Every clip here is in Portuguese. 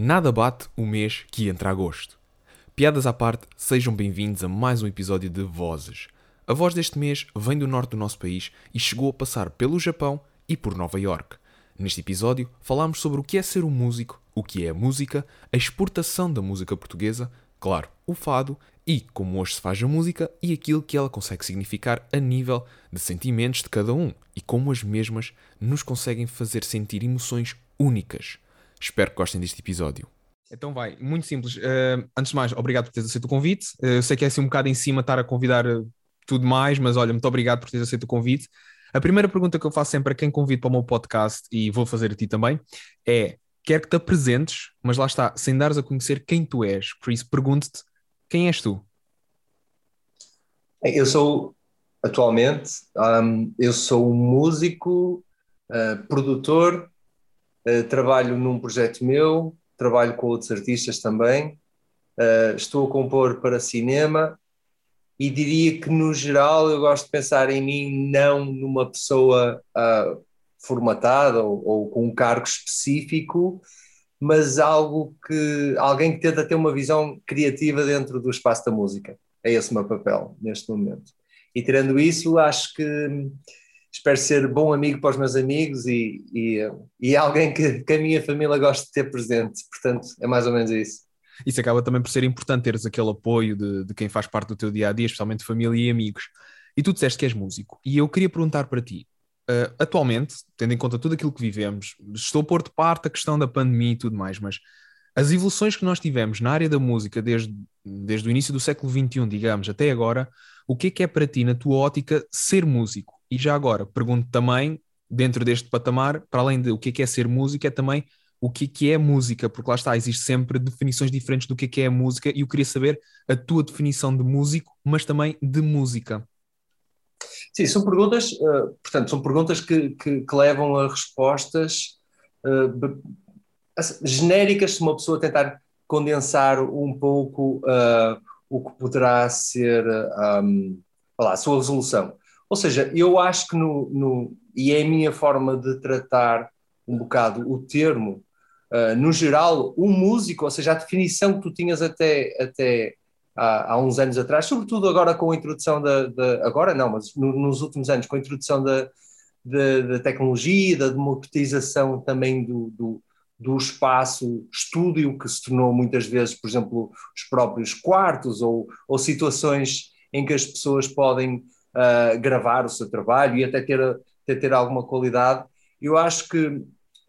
Nada bate o mês que entra agosto. Piadas à parte, sejam bem-vindos a mais um episódio de Vozes. A voz deste mês vem do norte do nosso país e chegou a passar pelo Japão e por Nova York. Neste episódio, falamos sobre o que é ser um músico, o que é a música, a exportação da música portuguesa, claro, o fado e como hoje se faz a música e aquilo que ela consegue significar a nível de sentimentos de cada um e como as mesmas nos conseguem fazer sentir emoções únicas. Espero que gostem deste episódio. Então vai, muito simples. Uh, antes de mais, obrigado por teres aceito o convite. Uh, eu sei que é assim um bocado em cima estar a convidar uh, tudo mais, mas olha, muito obrigado por teres aceito o convite. A primeira pergunta que eu faço sempre a quem convido para o meu podcast, e vou fazer a ti também, é: quero que te apresentes, mas lá está, sem dares a conhecer quem tu és. Por isso, pergunto-te: quem és tu? Eu sou, atualmente, um, eu sou um músico, produtor, eh, trabalho num projeto meu, trabalho com outros artistas também, uh, estou a compor para cinema e diria que, no geral, eu gosto de pensar em mim não numa pessoa uh, formatada ou, ou, com um cargo específico, mas algo que alguém que tenta ter uma visão criativa dentro do espaço da música. É esse o meu papel neste momento. E tirando isso, acho que espero ser bom amigo para os meus amigos e, e, e alguém que, que a minha família gosta de ter presente. Portanto, é mais ou menos isso. Isso acaba também por ser importante teres aquele apoio de, de quem faz parte do teu dia a dia, especialmente família e amigos. E tu disseste que és músico, e eu queria perguntar para ti: uh, atualmente, tendo em conta tudo aquilo que vivemos, estou a pôr de parte a questão da pandemia e tudo mais, mas as evoluções que nós tivemos na área da música desde, desde o início do século XXI, digamos, até agora, o que é que é para ti, na tua ótica, ser músico? E já agora, pergunto também, dentro deste patamar, para além de o que é, que é ser música, é também o que é, que é música, porque lá está, existe sempre definições diferentes do que é, que é música, e eu queria saber a tua definição de músico, mas também de música. Sim, são perguntas, uh, portanto, são perguntas que, que, que levam a respostas uh, genéricas se uma pessoa tentar condensar um pouco uh, o que poderá ser um, a sua resolução. Ou seja, eu acho que no, no, e é a minha forma de tratar um bocado o termo, uh, no geral, um músico, ou seja, a definição que tu tinhas até, até há, há uns anos atrás, sobretudo agora com a introdução da, da agora não, mas no, nos últimos anos, com a introdução da, da, da tecnologia, da democratização também do, do, do espaço estúdio, que se tornou muitas vezes, por exemplo, os próprios quartos ou, ou situações em que as pessoas podem uh, gravar o seu trabalho e até ter, até ter alguma qualidade. Eu acho que,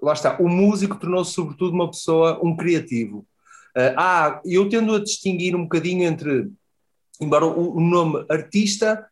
lá está, o músico tornou-se sobretudo uma pessoa, um criativo. Uh, ah, eu tendo a distinguir um bocadinho entre, embora o, o nome artista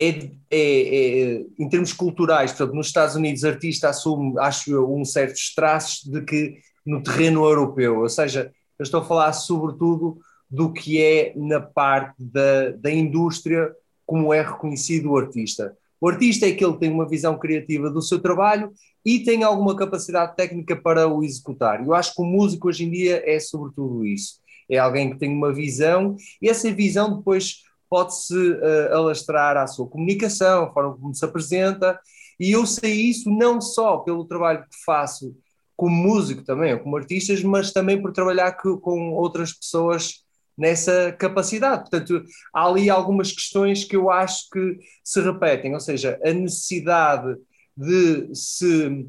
é, é, é, em termos culturais, portanto, nos Estados Unidos, artista assume, acho eu, um certos traços de que no terreno europeu, ou seja, eu estou a falar sobretudo do que é na parte da, da indústria como é reconhecido o artista. O artista é aquele que tem uma visão criativa do seu trabalho e tem alguma capacidade técnica para o executar. Eu acho que o músico hoje em dia é sobretudo isso. É alguém que tem uma visão e essa visão depois pode-se uh, alastrar à sua comunicação, a forma como se apresenta. E eu sei isso não só pelo trabalho que faço como músico também, como artista, mas também por trabalhar com outras pessoas nessa capacidade. Portanto, há ali algumas questões que eu acho que se repetem, ou seja, a necessidade de se.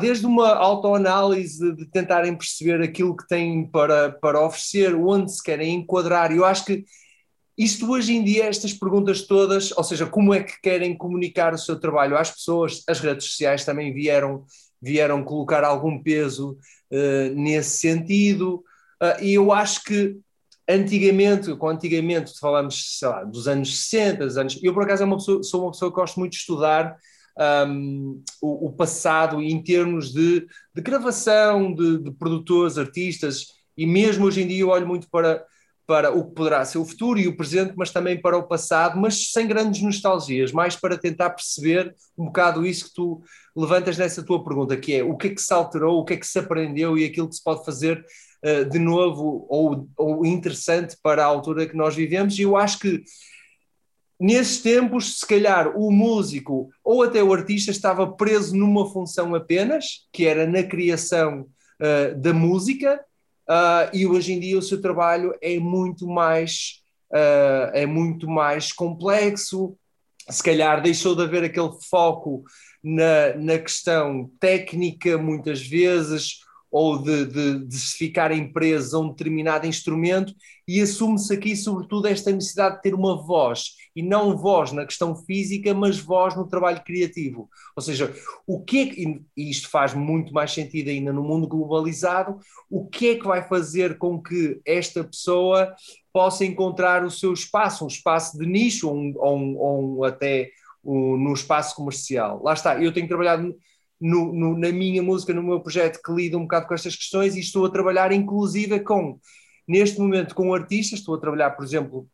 desde uma autoanálise de tentarem perceber aquilo que têm para, para oferecer, onde se querem enquadrar. Eu acho que isto hoje em dia, estas perguntas todas, ou seja, como é que querem comunicar o seu trabalho às pessoas, as redes sociais também vieram, vieram colocar algum peso uh, nesse sentido. Uh, e eu acho que Antigamente, com antigamente falamos, sei lá, dos anos 60, dos anos, eu por acaso é uma pessoa, sou uma pessoa que gosto muito de estudar um, o, o, passado em termos de, de gravação, de, de, produtores, artistas, e mesmo hoje em dia eu olho muito para, para o que poderá ser o futuro e o presente, mas também para o passado, mas sem grandes nostalgias, mais para tentar perceber um bocado isso que tu levantas nessa tua pergunta, que é o que é que se alterou, o que é que se aprendeu e aquilo que se pode fazer eh, de novo ou, ou interessante para a altura que nós vivemos, e eu acho que nesses tempos, se calhar o músico ou até o artista estava preso numa função apenas, que era na criação uh, da música, uh, e hoje em dia o seu trabalho é muito mais, uh, é muito mais complexo, se calhar deixou de haver aquele foco na, na questão técnica muitas vezes, ou de, de, de se ficar em presa a um determinado instrumento, e assume-se aqui, sobretudo, esta necessidade de ter uma voz, e não voz na questão física, mas voz no trabalho criativo. Ou seja, o que é que, e isto faz muito mais sentido ainda no mundo globalizado, o que é que vai fazer com que esta pessoa possa encontrar o seu espaço, um espaço de nicho, ou, um, ou, um, ou um, até no espaço comercial. Lá está, eu tenho trabalhado no, no, na minha música, no meu projeto, que lida um bocado com estas questões e estou a trabalhar inclusive com, neste momento, com artistas, estou a trabalhar, por exemplo,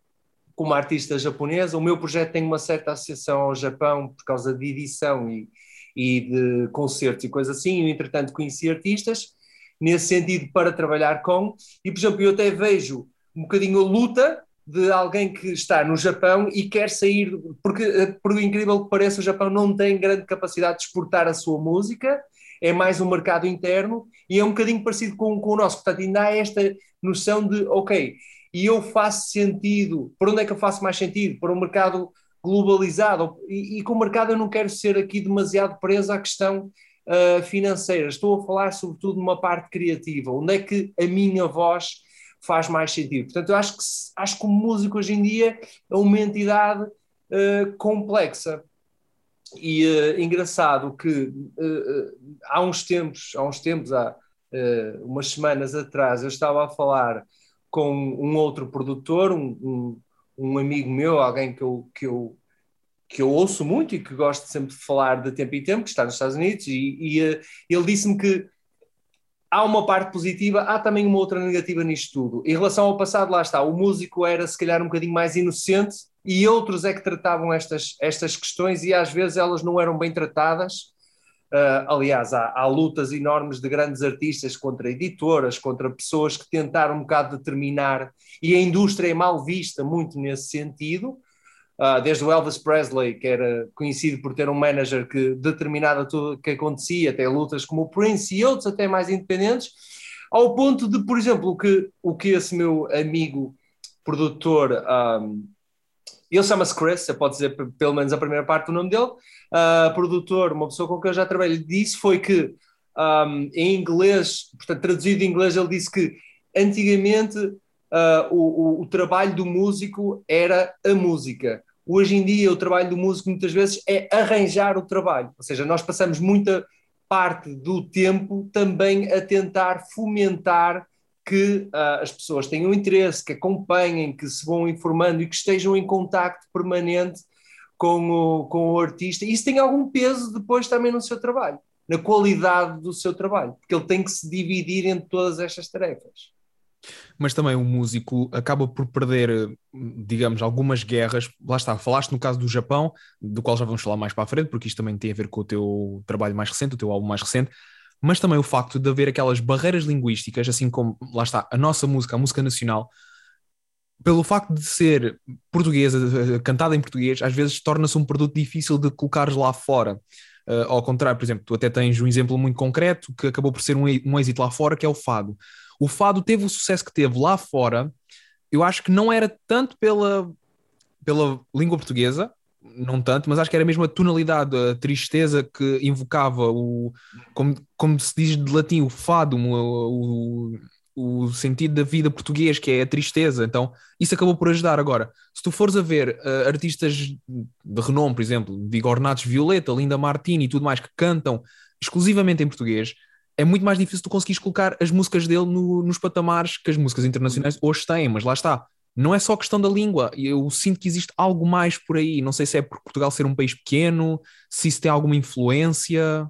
com uma artista japonesa, o meu projeto tem uma certa associação ao Japão por causa de edição e, e de concertos e coisas assim, eu entretanto conheci artistas nesse sentido para trabalhar com, e por exemplo, eu até vejo um bocadinho a luta de alguém que está no Japão e quer sair, porque eh, por incrível que pareça, o Japão não tem grande capacidade de exportar a sua música, é mais um mercado interno e é um bocadinho parecido com, com o nosso. Portanto, ainda há esta noção de, ok, e eu faço sentido, por onde é que eu faço mais sentido? Para um mercado globalizado e, e com o mercado eu não quero ser aqui demasiado preso à questão uh, financeira, estou a falar sobretudo de uma parte criativa, onde é que a minha voz faz mais sentido. Portanto, eu acho que, acho que o músico hoje em dia é uma entidade uh, complexa. E uh, engraçado que uh, há uns tempos, há uns tempos, há umas semanas atrás, eu estava a falar com um outro produtor, um, um, um amigo meu, alguém que eu, que eu que eu ouço muito e que gosto sempre de falar de tempo em tempo, que está nos Estados Unidos, e, e ele disse-me que há uma parte positiva, há também uma outra negativa nisto tudo. Em relação ao passado, lá está, o músico era se calhar um bocadinho mais inocente e outros é que tratavam estas, estas questões e às vezes elas não eram bem tratadas. Uh, aliás, há, há, lutas enormes de grandes artistas contra editoras, contra pessoas que tentaram um bocado determinar, e a indústria é mal vista muito nesse sentido. Uh, desde o Elvis Presley, que era conhecido por ter um manager que determinava tudo o que acontecia, até lutas como o Prince e outros até mais independentes, ao ponto de, por exemplo, que, o que esse meu amigo produtor, um, ele chama-se Chris, você pode dizer pelo menos a primeira parte do nome dele, uh, produtor, uma pessoa com quem eu já trabalhei, disse foi que um, em inglês, portanto traduzido em inglês, ele disse que antigamente uh, o, o, o trabalho do músico era a música Hoje em dia, o trabalho do músico muitas vezes é arranjar o trabalho, ou seja, nós passamos muita parte do tempo também a tentar fomentar que uh, as pessoas tenham interesse, que acompanhem, que se vão informando e que estejam em contacto permanente com o, com o artista. Isso tem algum peso depois também no seu trabalho, na qualidade do seu trabalho, porque ele tem que se dividir entre todas estas tarefas mas também o músico acaba por perder, digamos, algumas guerras. Lá está, falaste no caso do Japão, do qual já vamos falar mais para a frente, porque isto também tem a ver com o teu trabalho mais recente, o teu álbum mais recente, mas também o facto de haver aquelas barreiras linguísticas, assim como, lá está, a nossa música, a música nacional, pelo facto de ser portuguesa, cantada em português, às vezes torna-se um produto difícil de colocares lá fora. Uh, ao contrário, por exemplo, tu até tens um exemplo muito concreto que acabou por ser um, um êxito lá fora, que é o fado o fado teve o sucesso que teve lá fora, eu acho que não era tanto pela, pela língua portuguesa, não tanto, mas acho que era mesmo a tonalidade, a tristeza que invocava o, como, como se diz de latim, o fado, o, o, o sentido da vida português, que é a tristeza. Então, isso acabou por ajudar. Agora, se tu fores a ver uh, artistas de renome, por exemplo, de Ornatos Violeta, Linda Martini e tudo mais, que cantam exclusivamente em português, é muito mais difícil tu conseguires colocar as músicas dele no, nos patamares que as músicas internacionais hoje têm, mas lá está. Não é só questão da língua, eu sinto que existe algo mais por aí. Não sei se é por Portugal ser um país pequeno, se isso tem alguma influência.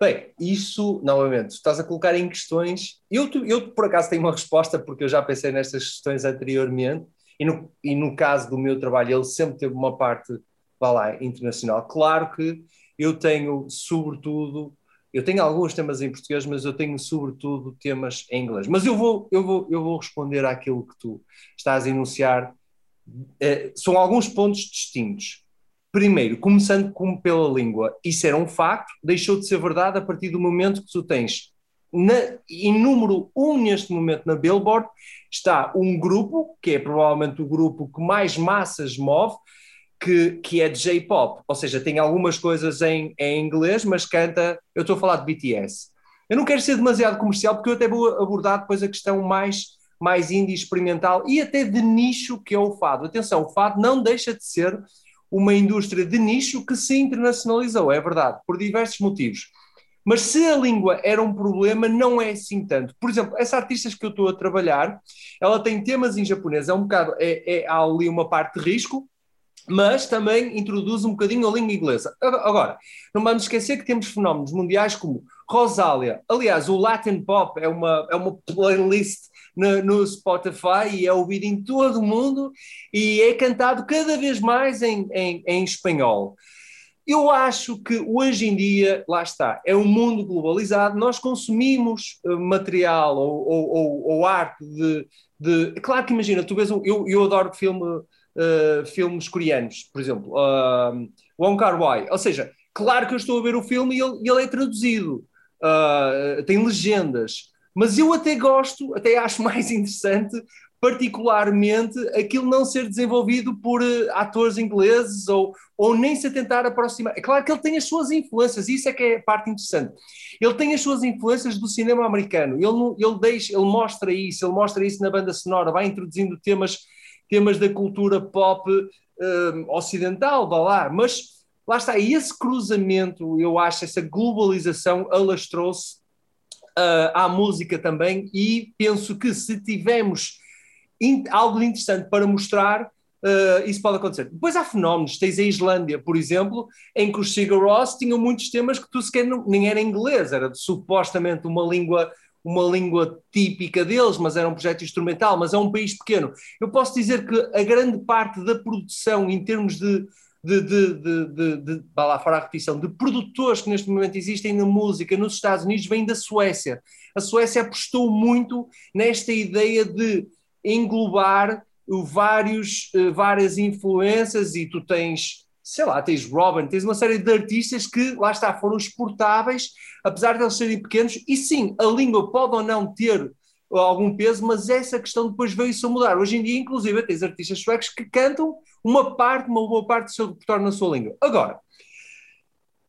Bem, isso, novamente, estás a colocar em questões. Eu, eu, por acaso, tenho uma resposta, porque eu já pensei nestas questões anteriormente, e no, e no caso do meu trabalho, ele sempre teve uma parte, vá lá, internacional. Claro que eu tenho, sobretudo, eu tenho alguns temas em português, mas eu tenho sobretudo temas em inglês. Mas eu vou, eu vou, eu vou responder àquilo que tu estás a enunciar. Eh, são alguns pontos distintos. Primeiro, começando com, pela língua, isso era um facto, deixou de ser verdade a partir do momento que tu tens na, em número um neste momento na Billboard está um grupo, que é provavelmente o grupo que mais massas move, que, que é de J-pop, ou seja, tem algumas coisas em, em inglês, mas canta. Eu estou a falar de BTS. Eu não quero ser demasiado comercial, porque eu até vou abordar depois a questão mais, mais indie experimental e até de nicho, que é o fado. Atenção, o fado não deixa de ser uma indústria de nicho que se internacionalizou, é verdade, por diversos motivos. Mas se a língua era um problema, não é assim tanto. Por exemplo, essa artista que eu estou a trabalhar, ela tem temas em japonês, é um bocado, é, é, há ali uma parte de risco, mas também introduz um bocadinho a língua inglesa. Agora, não vamos esquecer que temos fenómenos mundiais como Rosália. Aliás, o Latin Pop é uma, é uma playlist no, no, Spotify e é ouvido em todo o mundo e é cantado cada vez mais em, em, em espanhol. Eu acho que hoje em dia, lá está, é um mundo globalizado, nós consumimos eh, material ou, ou, ou, ou arte de, de, Claro que imagina, tu vês, um, eu, eu adoro filme, uh, filmes coreanos, por exemplo, uh, Wong Kar Wai, ou seja, claro que eu estou a ver o filme e ele, ele é traduzido, uh, tem legendas, mas eu até gosto, até acho mais interessante particularmente aquilo não ser desenvolvido por atores ingleses ou, ou nem se tentar aproximar. É claro que ele tem as suas influências, isso é que é a parte interessante. Ele tem as suas influências do cinema americano, ele, ele, deixa, ele mostra isso, ele mostra isso na banda sonora, vai introduzindo temas, temas da cultura pop uh, ocidental, vá lá, mas lá está, esse cruzamento, eu acho, essa globalização alastrou-se uh, à música também e penso que se tivermos algo interessante para mostrar, uh, isso pode acontecer. Depois há fenómenos, tens a Islândia, por exemplo, em que os Sigur Rós tinham muitos temas que tu sequer não, nem era inglês, era supostamente uma língua uma língua típica deles, mas era um projeto instrumental, mas é um país pequeno. Eu posso dizer que a grande parte da produção em termos de de, de, de, de, de lá fora a repetição, de produtores que neste momento existem na música nos Estados Unidos vem da Suécia. A Suécia apostou muito nesta ideia de englobar vários, eh, várias influências e tu tens, sei lá, tens Robin, tens uma série de artistas que, lá está, foram exportáveis, apesar de eles serem pequenos, e sim, a língua pode ou não ter algum peso, mas essa questão depois veio-se a mudar. Hoje em dia, inclusive, tens artistas suecos que cantam uma parte, uma boa parte do seu repertório na sua língua. Agora,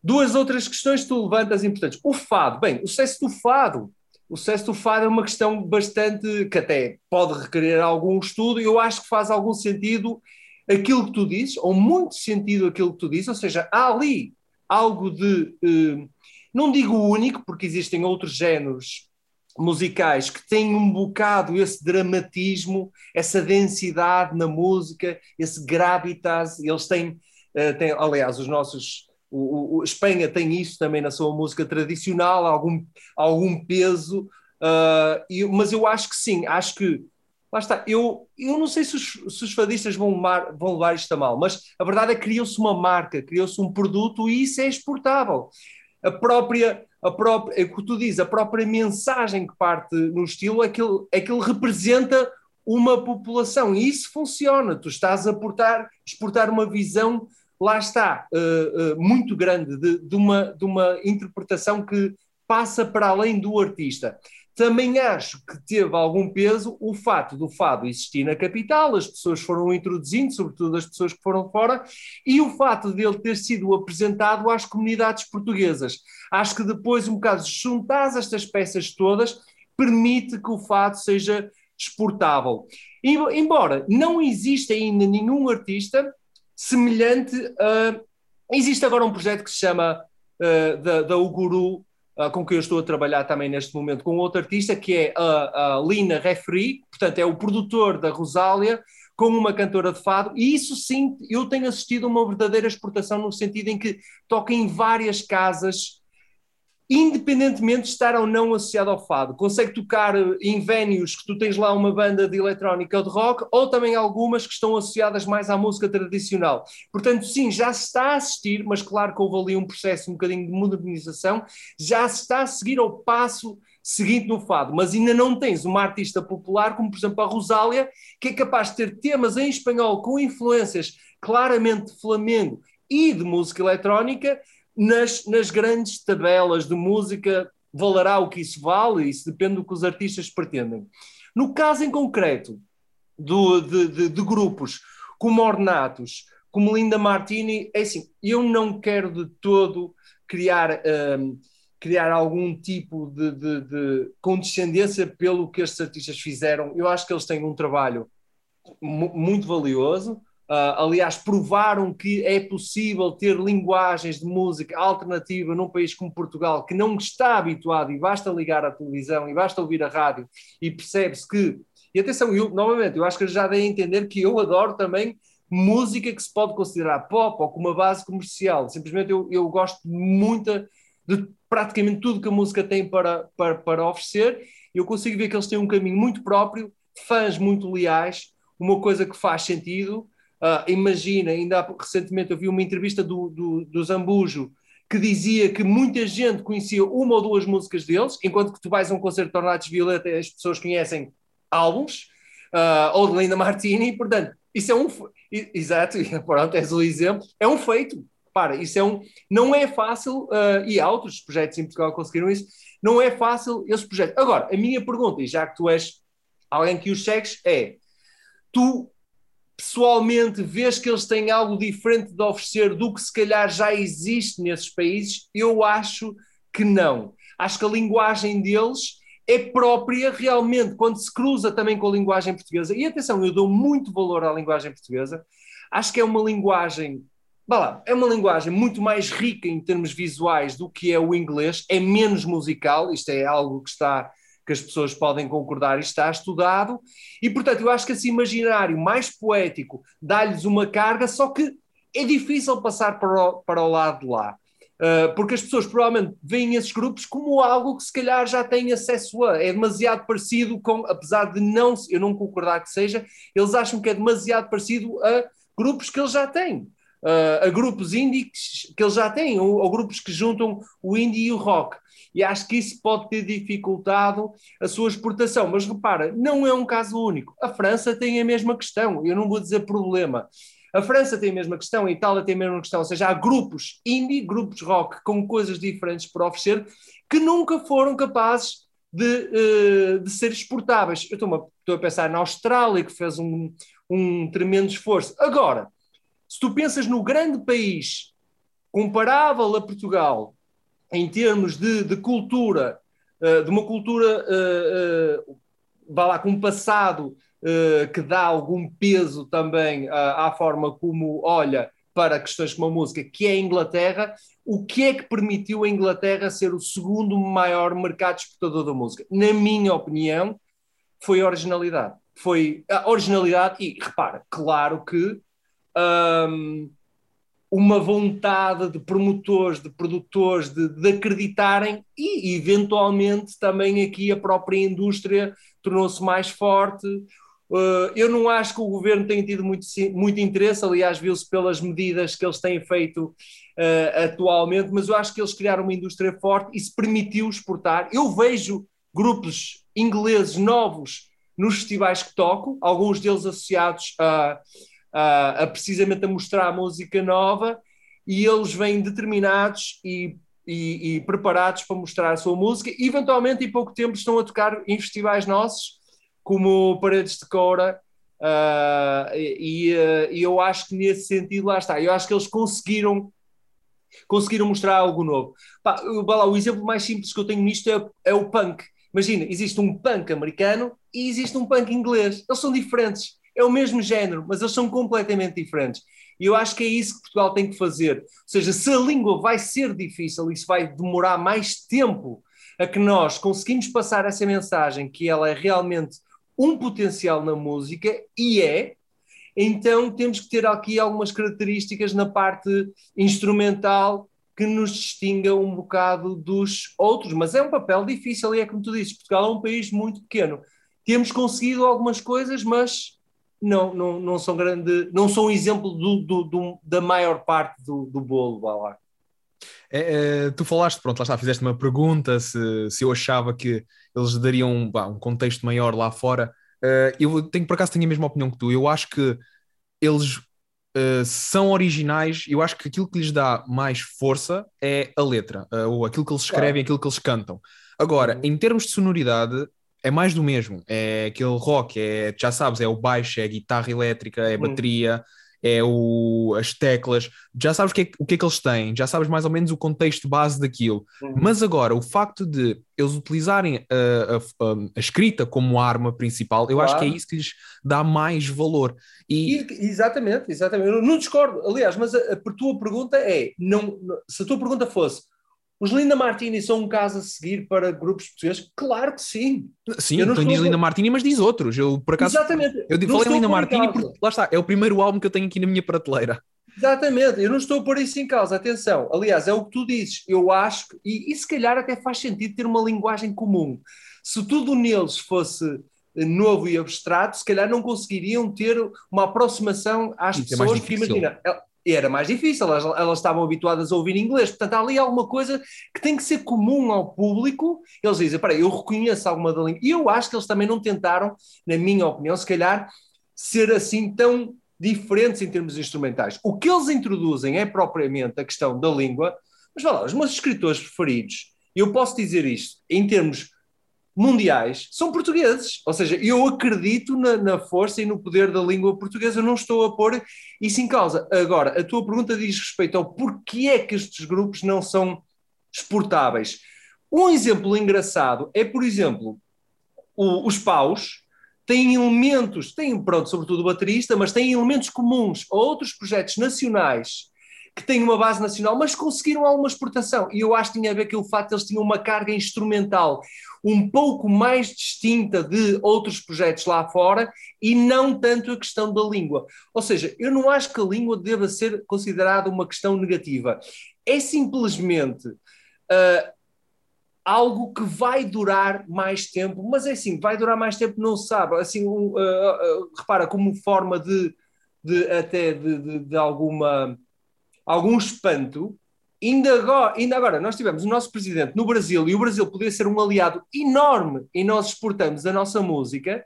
duas outras questões que tu levantas importantes. O fado, bem, o sucesso do fado o sucesso do fado é uma questão bastante que até pode requerer algum estudo, eu acho que faz algum sentido aquilo que tu dizes, ou muito sentido aquilo que tu dizes, ou seja, há ali algo de, eh, não digo único, porque existem outros géneros musicais que têm um bocado esse dramatismo, essa densidade na música, esse gravitas, eles têm, eh, têm aliás, os nossos o, o, Espanha tem isso também na sua música tradicional, algum, algum peso, uh, e, mas eu acho que sim, acho que lá está. Eu, eu não sei se os, se os fadistas vão levar, vão levar isto a mal, mas a verdade é que criou-se uma marca, criou-se um produto e isso é exportável. A própria, a própria, é o que tu dizes, a própria mensagem que parte no estilo é que ele, é que ele representa uma população e isso funciona. Tu estás a portar, exportar uma visão lá está, uh, uh, muito grande de, de, uma, de uma interpretação que passa para além do artista. Também acho que teve algum peso o fato do fado existir na capital, as pessoas foram introduzindo, sobretudo as pessoas que foram fora, e o fato de ele ter sido apresentado às comunidades portuguesas. Acho que depois, um bocado, juntar estas peças todas, permite que o fado seja exportável. Embora não exista ainda nenhum artista semelhante a. Existe agora um projeto que se chama uh, da, da Uguru, uh, com quem eu estou a trabalhar também neste momento, com outro artista, que é a, a Lina Refri, portanto, é o produtor da Rosália, com uma cantora de fado, e isso sim, eu tenho assistido a uma verdadeira exportação no sentido em que toca em várias casas independentemente de estar ou não associado ao fado. Consegue tocar eh, em venues que tu tens lá uma banda de eletrónica ou de rock, ou também algumas que estão associadas mais à música tradicional. Portanto, sim, já se está a assistir, mas claro que houve ali um processo um bocadinho de modernização, já se está a seguir ao passo seguinte no fado, mas ainda não tens uma artista popular como, por exemplo, a Rosália, que é capaz de ter temas em espanhol com influências claramente de flamengo e de música eletrónica, nas, nas grandes tabelas de música valerá o que isso vale, isso depende do que os artistas pretendem. No caso em concreto do, de, de, de grupos como Ornatos, como Linda Martini, é assim, eu não quero de todo criar, um, criar algum tipo de, de, de, condescendência pelo que estes artistas fizeram. Eu acho que eles têm um trabalho muito valioso. Uh, aliás, provaram que é possível ter linguagens de música alternativa num país como Portugal, que não está habituado, e basta ligar a televisão e basta ouvir a rádio e percebe-se que. E atenção, eu, novamente, eu acho que já dei a entender que eu adoro também música que se pode considerar pop ou com uma base comercial. Simplesmente eu, eu gosto muito de praticamente tudo que a música tem para, para, para oferecer. Eu consigo ver que eles têm um caminho muito próprio, fãs muito leais, uma coisa que faz sentido. Uh, imagina, ainda há, recentemente eu vi uma entrevista do, do, do Zambujo que dizia que muita gente conhecia uma ou duas músicas deles, enquanto que tu vais a um concerto de Tornados Violeta as pessoas conhecem álbuns, uh, ou de Linda Martini, portanto, isso é um. Exato, pronto, és o exemplo. É um feito. Para, isso é um. Não é fácil, uh, e há outros projetos em Portugal conseguiram isso, não é fácil esse projeto. Agora, a minha pergunta, e já que tu és alguém que os segues, é: tu pessoalmente vês que eles têm algo diferente de oferecer do que se calhar já existe nesses países? Eu acho que não. Acho que a linguagem deles é própria realmente quando se cruza também com a linguagem portuguesa. E atenção, eu dou muito valor à linguagem portuguesa. Acho que é uma linguagem, lá, é uma linguagem muito mais rica em termos visuais do que é o inglês, é menos musical, isto é algo que está que as pessoas podem concordar e está estudado, e portanto eu acho que esse imaginário mais poético dá-lhes uma carga, só que é difícil passar para o, para o lado de lá. Uh, porque as pessoas provavelmente veem esses grupos como algo que se calhar já têm acesso a, é demasiado parecido com, apesar de não, eu não concordar que seja, eles acham que é demasiado parecido a grupos que eles já têm, uh, a grupos indie que eles já têm, ou, ou, grupos que juntam o indie e o rock. E acho que isso pode ter dificultado a sua exportação. Mas repara, não é um caso único. A França tem a mesma questão, eu não vou dizer problema. A França tem a mesma questão, a Itália tem a mesma questão, ou seja, há grupos indie, grupos rock com coisas diferentes para oferecer que nunca foram capazes de, uh, de ser exportáveis. Eu estou a, estou a pensar na Austrália, que fez um, um tremendo esforço. Agora, se tu pensas no grande país comparável a Portugal, em termos de, de cultura, uh, de uma cultura, uh, uh, vá lá, com um passado que dá algum peso também uh, à forma como olha para questões como a música, que é a Inglaterra, o que é que permitiu a Inglaterra ser o segundo maior mercado exportador da música? Na minha opinião, foi a originalidade. Foi a originalidade, e repara, claro que um, uma vontade de promotores, de produtores, de, de, acreditarem e, eventualmente, também aqui a própria indústria tornou-se mais forte. Uh, eu não acho que o governo tenha tido muito, muito interesse, aliás, viu-se pelas medidas que eles têm feito uh, atualmente, mas eu acho que eles criaram uma indústria forte e se permitiu exportar. Eu vejo grupos ingleses novos nos festivais que toco, alguns deles associados a, a, a precisamente a mostrar a música nova, e eles vêm determinados e e, e, preparados para mostrar a sua música. E, eventualmente, em pouco tempo, estão a tocar em festivais nossos como Paredes de Cora, uh, e, e, eu acho que nesse sentido, lá está, eu acho que eles conseguiram conseguiram mostrar algo novo. Pá, o exemplo mais simples que eu tenho nisto é, é o punk. Imagina, existe um punk americano e existe um punk inglês. Eles são diferentes. É o mesmo género, mas eles são completamente diferentes. E eu acho que é isso que Portugal tem que fazer. Ou seja, se a língua vai ser difícil, isso vai demorar mais tempo a que nós conseguimos passar essa mensagem que ela é realmente um potencial na música e é, então temos que ter aqui algumas características na parte instrumental que nos distinga um bocado dos outros, mas é um papel difícil e é como tu dizes, Portugal é um país muito pequeno. Temos conseguido algumas coisas, mas não, não, não são grande, não são um exemplo do, do, do da maior parte do, do bolo, vá lá. É, é, tu falaste, pronto, lá está, fizeste uma pergunta se, se eu achava que eles dariam bah, um contexto maior lá fora. Uh, eu tenho, por acaso, tenho a mesma opinião que tu. Eu acho que eles uh, são originais. Eu acho que aquilo que lhes dá mais força é a letra, uh, ou aquilo que eles escrevem, claro. aquilo que eles cantam. Agora, Uhum. em termos de sonoridade, é mais do mesmo. É aquele rock, é, já sabes, é o baixo, é a guitarra elétrica, é a Uhum. bateria, é o, as teclas. Já sabes o que, é, que- o que é que eles têm, já sabes mais ou menos o contexto base daquilo. Uhum. Mas agora, o facto de eles utilizarem a, a- a- escrita como arma principal, eu acho que é Claro. isso que lhes dá mais valor. E, E- exatamente, exatamente. Eu não discordo. Aliás, mas a, a tua pergunta é: não, não- se a tua pergunta fosse os Linda Martini são um caso a seguir para grupos portugueses? Claro que sim. sim, eu não então diz a- Linda Martini, mas diz outros. Eu, por acaso, exatamente. eu Não falei Linda Martini causa. porque, lá está, é o primeiro álbum que eu tenho aqui na minha prateleira. Exatamente, eu não estou a pôr isso em causa, atenção. Aliás, é o que tu dizes. Eu acho, que, e, e se calhar até faz sentido ter uma linguagem comum. Se tudo neles fosse eh, novo e abstrato, se calhar não conseguiriam ter uma aproximação às Isso é mais pessoas, porque difícil. imagina, era mais difícil, elas, elas estavam habituadas a ouvir inglês, portanto há ali alguma coisa que tem que ser comum ao público. Eles dizem, peraí, eu reconheço alguma da língua. E eu acho que eles também não tentaram, na minha opinião, se calhar, ser assim tão diferentes em termos instrumentais. O que eles introduzem é propriamente a questão da língua, mas vá lá, os meus escritores preferidos, eu posso dizer isto, em termos mundiais, são portugueses. Ou seja, eu acredito na, na força e no poder da língua portuguesa, não estou a pôr isso em causa. Agora, a tua pergunta diz respeito ao porquê é que estes grupos não são exportáveis. Um exemplo engraçado é, por exemplo, o- os paus têm elementos, têm, pronto, sobretudo o baterista, mas têm elementos comuns a outros projetos nacionais que têm uma base nacional, mas conseguiram alguma exportação. E eu acho que tinha a ver com o facto de eles tinham uma carga instrumental um pouco mais distinta de outros projetos lá fora e não tanto a questão da língua. Ou seja, eu não acho que a língua deva ser considerada uma questão negativa. É simplesmente ah, algo que vai durar mais tempo, mas é assim, vai durar mais tempo, não se sabe. Assim, um, ah, ah, repara, como forma de, de até de, de- de alguma algum espanto. Ainda agora, ainda agora, nós tivemos o nosso presidente no Brasil e o Brasil podia ser um aliado enorme e nós exportamos a nossa música.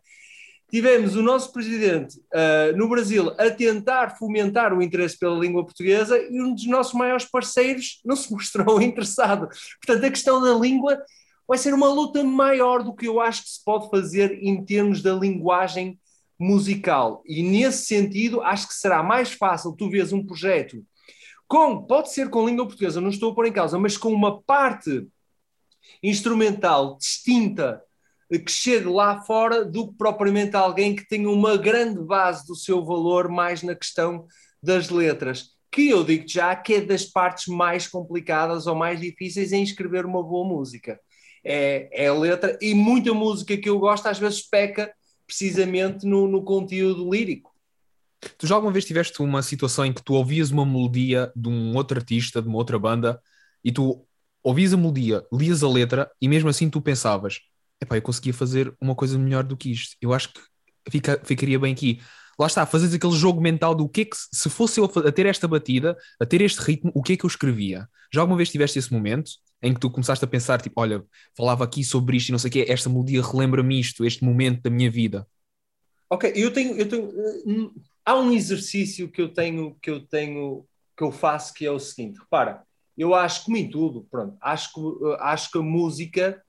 Tivemos o nosso presidente ah, no Brasil a tentar fomentar o interesse pela língua portuguesa e um dos nossos maiores parceiros não se mostrou interessado. Portanto, a questão da língua vai ser uma luta maior do que eu acho que se pode fazer em termos da linguagem musical. E nesse sentido, acho que será mais fácil tu vês um projeto com, pode ser com língua portuguesa, não estou a pôr em causa, mas com uma parte instrumental distinta eh, que chegue lá fora do que propriamente alguém que tenha uma grande base do seu valor mais na questão das letras, que eu digo já que é das partes mais complicadas ou mais difíceis em escrever uma boa música. É, é a letra e muita música que eu gosto às vezes peca precisamente no, no conteúdo lírico. Tu já alguma vez tiveste uma situação em que tu ouvias uma melodia de um outro artista, de uma outra banda, e tu ouvias a melodia, lias a letra, e mesmo assim tu pensavas: epá, eu conseguia fazer uma coisa melhor do que isto. Eu acho que fica, ficaria bem aqui. Lá está, fazes aquele jogo mental do que é que, se fosse eu a ter esta batida, a ter este ritmo, o que é que eu escrevia? Já alguma vez tiveste esse momento em que tu começaste a pensar, tipo, olha, falava aqui sobre isto e não sei o quê, esta melodia relembra-me isto, este momento da minha vida. Ok, eu tenho, eu tenho, eh, hum, há um exercício que eu tenho, que eu tenho, que eu faço que é o seguinte. Repara, eu acho como em tudo, pronto, acho que, eh, acho que a música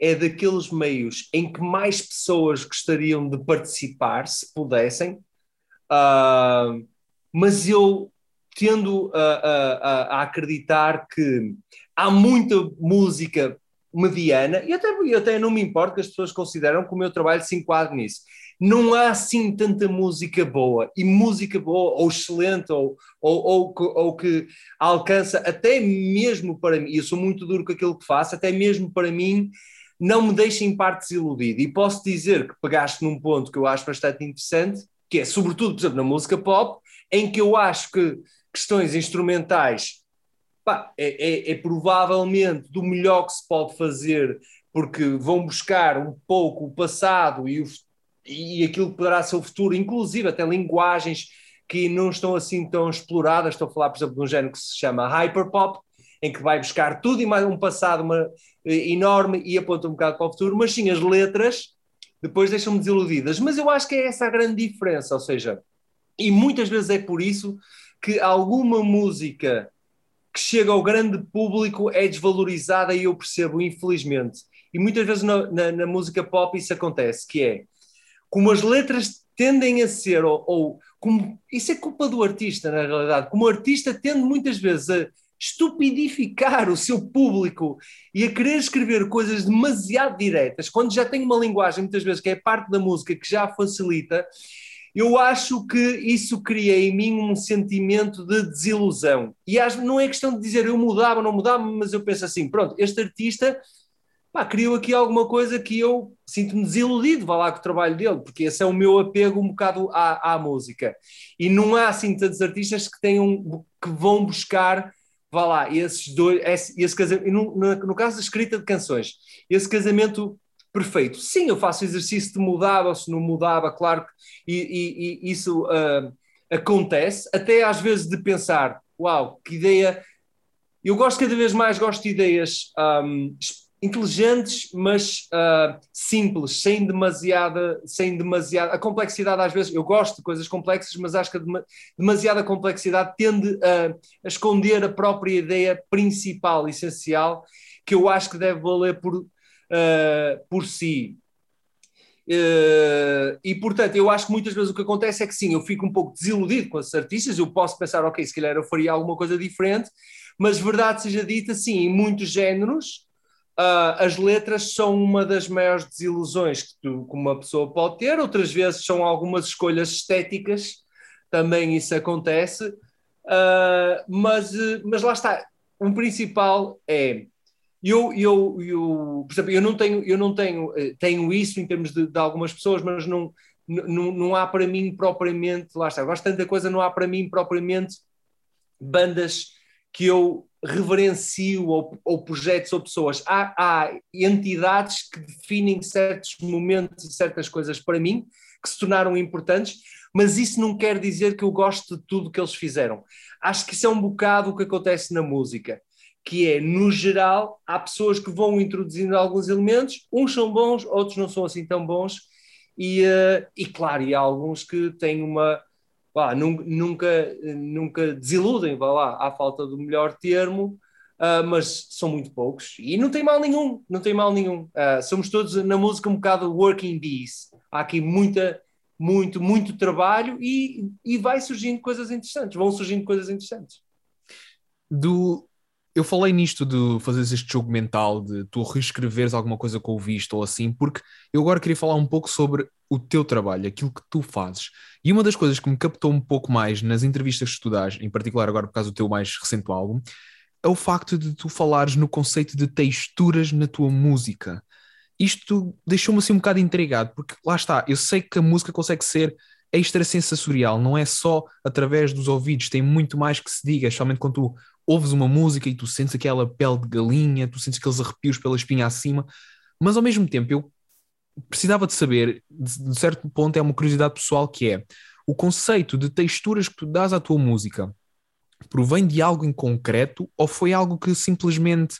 é daqueles meios em que mais pessoas gostariam de participar, se pudessem, ah, mas eu tendo a, a- a- acreditar que há muita música mediana, e até, e até não me importa que as pessoas consideram que o meu trabalho se enquadre nisso. Não há assim tanta música boa, e música boa, ou excelente, ou, ou, ou, que- ou que alcança, até mesmo para mim, e eu sou muito duro com aquilo que faço, até mesmo para mim, não me deixa em parte desiludido. E posso dizer que pegaste num ponto que eu acho bastante interessante, que é, sobretudo, por exemplo, na música pop, em que eu acho que questões instrumentais pá, é, é- é provavelmente do melhor que se pode fazer, porque vão buscar um pouco o passado e, o, e aquilo que poderá ser o futuro, inclusive até linguagens que não estão assim tão exploradas. Estou a falar, por exemplo, de um género que se chama hyperpop, em que vai buscar tudo e mais um passado uma, eh, enorme e aponta um bocado para o futuro, mas sim as letras depois deixam-me desiludidas. Mas eu acho que é essa a grande diferença, ou seja, e muitas vezes é por isso que alguma música que chega ao grande público é desvalorizada e eu percebo, infelizmente. e muitas vezes na, na, na música pop isso acontece, que é como as letras tendem a ser, ou, ou como, isso é culpa do artista, na realidade, como o artista tende muitas vezes a estupidificar o seu público e a querer escrever coisas demasiado diretas, quando já tem uma linguagem, muitas vezes, que é parte da música que já facilita, eu acho que isso cria em mim um sentimento de desilusão. E não é questão de dizer eu mudava ou não mudava, mas eu penso assim: pronto, este artista pá, criou aqui alguma coisa que eu sinto-me desiludido, vá lá com o trabalho dele, porque esse é o meu apego um bocado à, à música. E não há assim tantos artistas que tenham que vão buscar, vá lá, esses dois, esse, esse casamento, no, no, caso da escrita de canções, esse casamento perfeito. Sim, eu faço exercício de mudar ou se não mudava, claro e, e, e isso uh, acontece, até às vezes de pensar, uau, que ideia. Eu gosto cada vez mais, gosto de ideias um, inteligentes, mas uh, simples, sem demasiada, sem demasiada. A complexidade, às vezes, eu gosto de coisas complexas, mas acho que a demasiada complexidade tende a, a esconder a própria ideia principal, essencial, que eu acho que deve valer por, uh, por si. Uh, e portanto, eu acho que muitas vezes o que acontece é que sim, eu fico um pouco desiludido com esses artistas. Eu posso pensar, ok, se calhar eu faria alguma coisa diferente, mas verdade seja dita, sim, em muitos géneros, uh, as letras são uma das maiores desilusões que, tu, que uma pessoa pode ter. Outras vezes são algumas escolhas estéticas, também isso acontece, uh, mas, mas lá está. O principal é eu, eu, eu, por exemplo, eu não tenho, eu não tenho, eh, tenho isso em termos de, de algumas pessoas, mas não, não, não há para mim propriamente, lá está, gosto tanta coisa, não há para mim propriamente bandas que eu reverencio ou, ou projetos ou pessoas. Há, há entidades que definem certos momentos e certas coisas para mim que se tornaram importantes, mas isso não quer dizer que eu gosto de tudo que eles fizeram. Acho que isso é um bocado o que acontece na música que é, no geral, há pessoas que vão introduzindo alguns elementos, uns são bons, outros não são assim tão bons, e, uh, e claro, e há alguns que têm uma. Nunca, nunca desiludem, vá lá, à falta do melhor termo, uh, mas são muito poucos, e não tem mal nenhum, não tem mal nenhum. Uh, somos todos na música um bocado working bees, há aqui muita, muito, muito trabalho e, e vai surgindo coisas interessantes, vão surgindo coisas interessantes. Do, eu falei nisto de fazeres este jogo mental, de tu reescreveres alguma coisa com o visto ou assim, porque eu agora queria falar um pouco sobre o teu trabalho, aquilo que tu fazes. E uma das coisas que me captou um pouco mais nas entrevistas que tu dás, em particular agora por causa do teu mais recente álbum, é o facto de tu falares no conceito de texturas na tua música. Isto deixou-me assim um bocado intrigado, porque lá está, eu sei que a música consegue ser extrasensorial, não é só através dos ouvidos, tem muito mais que se diga, especialmente quando tu ouves uma música e tu sentes aquela pele de galinha, tu sentes aqueles arrepios pela espinha acima, mas ao mesmo tempo eu precisava de saber, de, certo ponto é uma curiosidade pessoal que é o conceito de texturas que tu dás à tua música provém de algo em concreto ou foi algo que simplesmente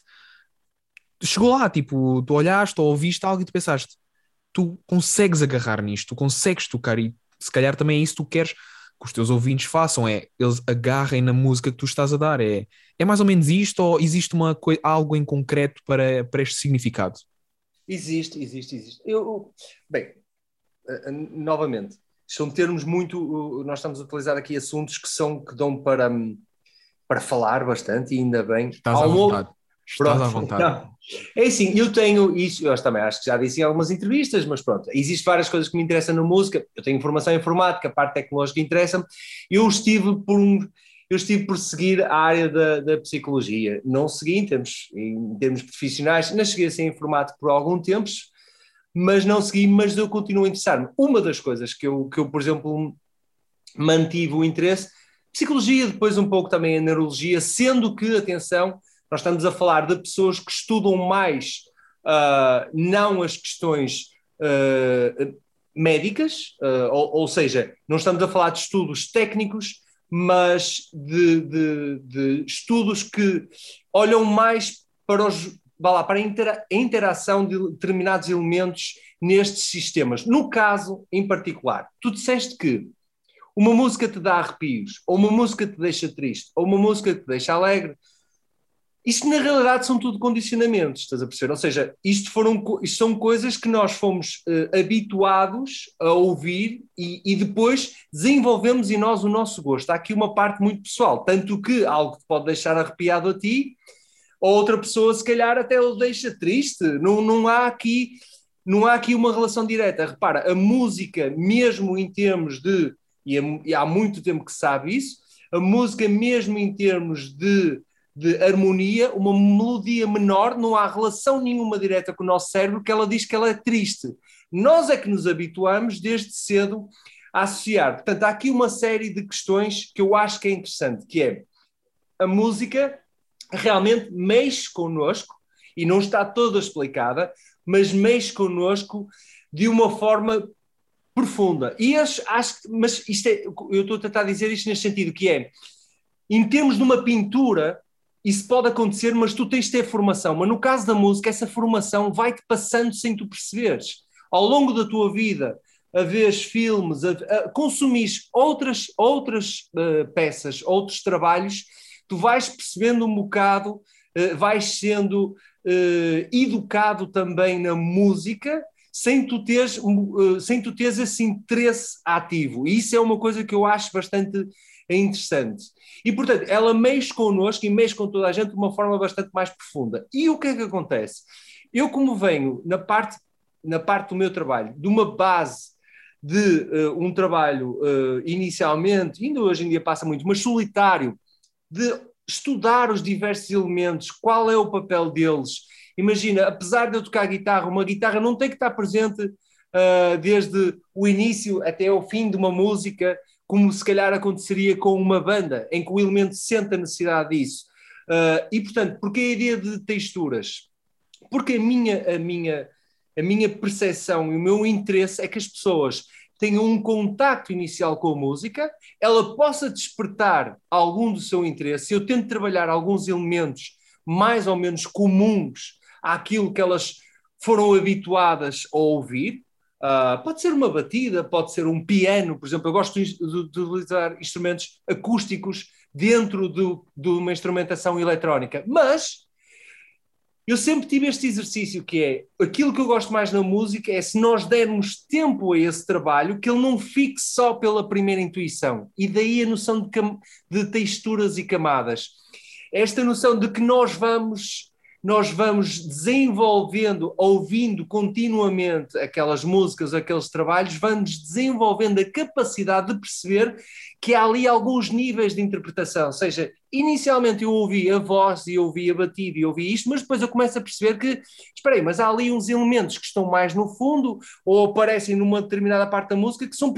chegou lá, tipo, tu olhaste ou ouviste algo e tu pensaste, tu consegues agarrar nisto, tu consegues tocar e se calhar também é isso que tu queres que os teus ouvintes façam, é eles agarrem na música que tu estás a dar. É, é mais ou menos isto ou existe uma, algo em concreto para, para este significado? Existe, existe, existe. Eu, bem, eh, eh, novamente, são termos muito. Nós estamos a utilizar aqui assuntos que são que dão para, para falar bastante, e ainda bem. Estás à vontade. Estás à vontade. É assim, eu tenho isso, eu também acho que já disse em algumas entrevistas, mas pronto, existem várias coisas que me interessam na música. Eu tenho formação informática, a parte tecnológica interessa-me. Eu estive por um, eu estive por seguir a área da, da psicologia. Não segui em termos, em termos profissionais, não cheguei a ser informático por algum tempo, mas não segui, mas eu continuo a interessar-me. Uma das coisas que eu, que eu, por exemplo, mantive o interesse, psicologia, depois um pouco também a neurologia, sendo que, atenção, nós estamos a falar de pessoas que estudam mais uh, não as questões uh, médicas, uh, ou, ou, seja, não estamos a falar de estudos técnicos, mas de, de, de estudos que olham mais para, os, lá, para a interação de determinados elementos nestes sistemas. No caso em particular, tu disseste que uma música te dá arrepios, ou uma música te deixa triste, ou uma música te deixa alegre, isto na realidade são tudo condicionamentos, estás a perceber? Ou seja, isto, foram, isto são coisas que nós fomos uh, habituados a ouvir e, e, depois desenvolvemos em nós o nosso gosto. Há aqui uma parte muito pessoal, tanto que algo pode deixar arrepiado a ti, ou outra pessoa se calhar até o deixa triste. Não, não há aqui não há aqui uma relação direta. Repara, a música, mesmo em termos de, e há muito tempo que sabe isso, a música mesmo em termos de de harmonia, uma melodia menor, não há relação nenhuma direta com o nosso cérebro, que ela diz que ela é triste. Nós é que nos habituamos desde cedo a associar. Portanto, há aqui uma série de questões que eu acho que é interessante, que é a música realmente mexe connosco, e não está toda explicada, mas mexe connosco de uma forma profunda. E acho, acho mas isto é, eu estou a tentar dizer isto neste sentido, que é, em termos de uma pintura, isso pode acontecer, mas tu tens de ter formação. Mas no caso da música, essa formação vai-te passando sem tu perceberes. Ao longo da tua vida, a ver filmes, a, a outras, outras uh, peças, outros trabalhos, tu vais percebendo um bocado, uh, vais sendo uh, educado também na música, sem tu, teres, sem tu teres esse interesse ativo. E isso é uma coisa que eu acho bastante interessante. E, portanto, ela mexe connosco e mexe com toda a gente de uma forma bastante mais profunda. E o que é que acontece? Eu, como venho na parte, na parte do meu trabalho, de uma base de uh, um trabalho uh, inicialmente, ainda hoje em dia passa muito, mas solitário, de estudar os diversos elementos, qual é o papel deles. Imagina, apesar de eu tocar guitarra, uma guitarra não tem que estar presente uh, desde o início até o fim de uma música, como se calhar aconteceria com uma banda, em que o elemento sente a necessidade disso. Uh, e, portanto, porque a ideia de texturas? Porque a minha, a, minha, a minha percepção e o meu interesse é que as pessoas tenham um contacto inicial com a música, ela possa despertar algum do seu interesse. Eu tento trabalhar alguns elementos mais ou menos comuns àquilo que elas foram habituadas a ouvir, Uh, pode ser uma batida, pode ser um piano, por exemplo. Eu gosto de, de, utilizar instrumentos acústicos dentro do, de uma instrumentação eletrónica, mas eu sempre tive este exercício que é aquilo que eu gosto mais na música é se nós dermos tempo a esse trabalho, que ele não fique só pela primeira intuição. E daí a noção de, de texturas e camadas. Esta noção de que nós vamos nós vamos desenvolvendo, ouvindo continuamente aquelas músicas, aqueles trabalhos, vamos desenvolvendo a capacidade de perceber que há ali alguns níveis de interpretação. Ou seja, inicialmente eu ouvi a voz e ouvi a batida e ouvi isto, mas depois eu começo a perceber que, espera aí, mas há ali uns elementos que estão mais no fundo ou aparecem numa determinada parte da música que são,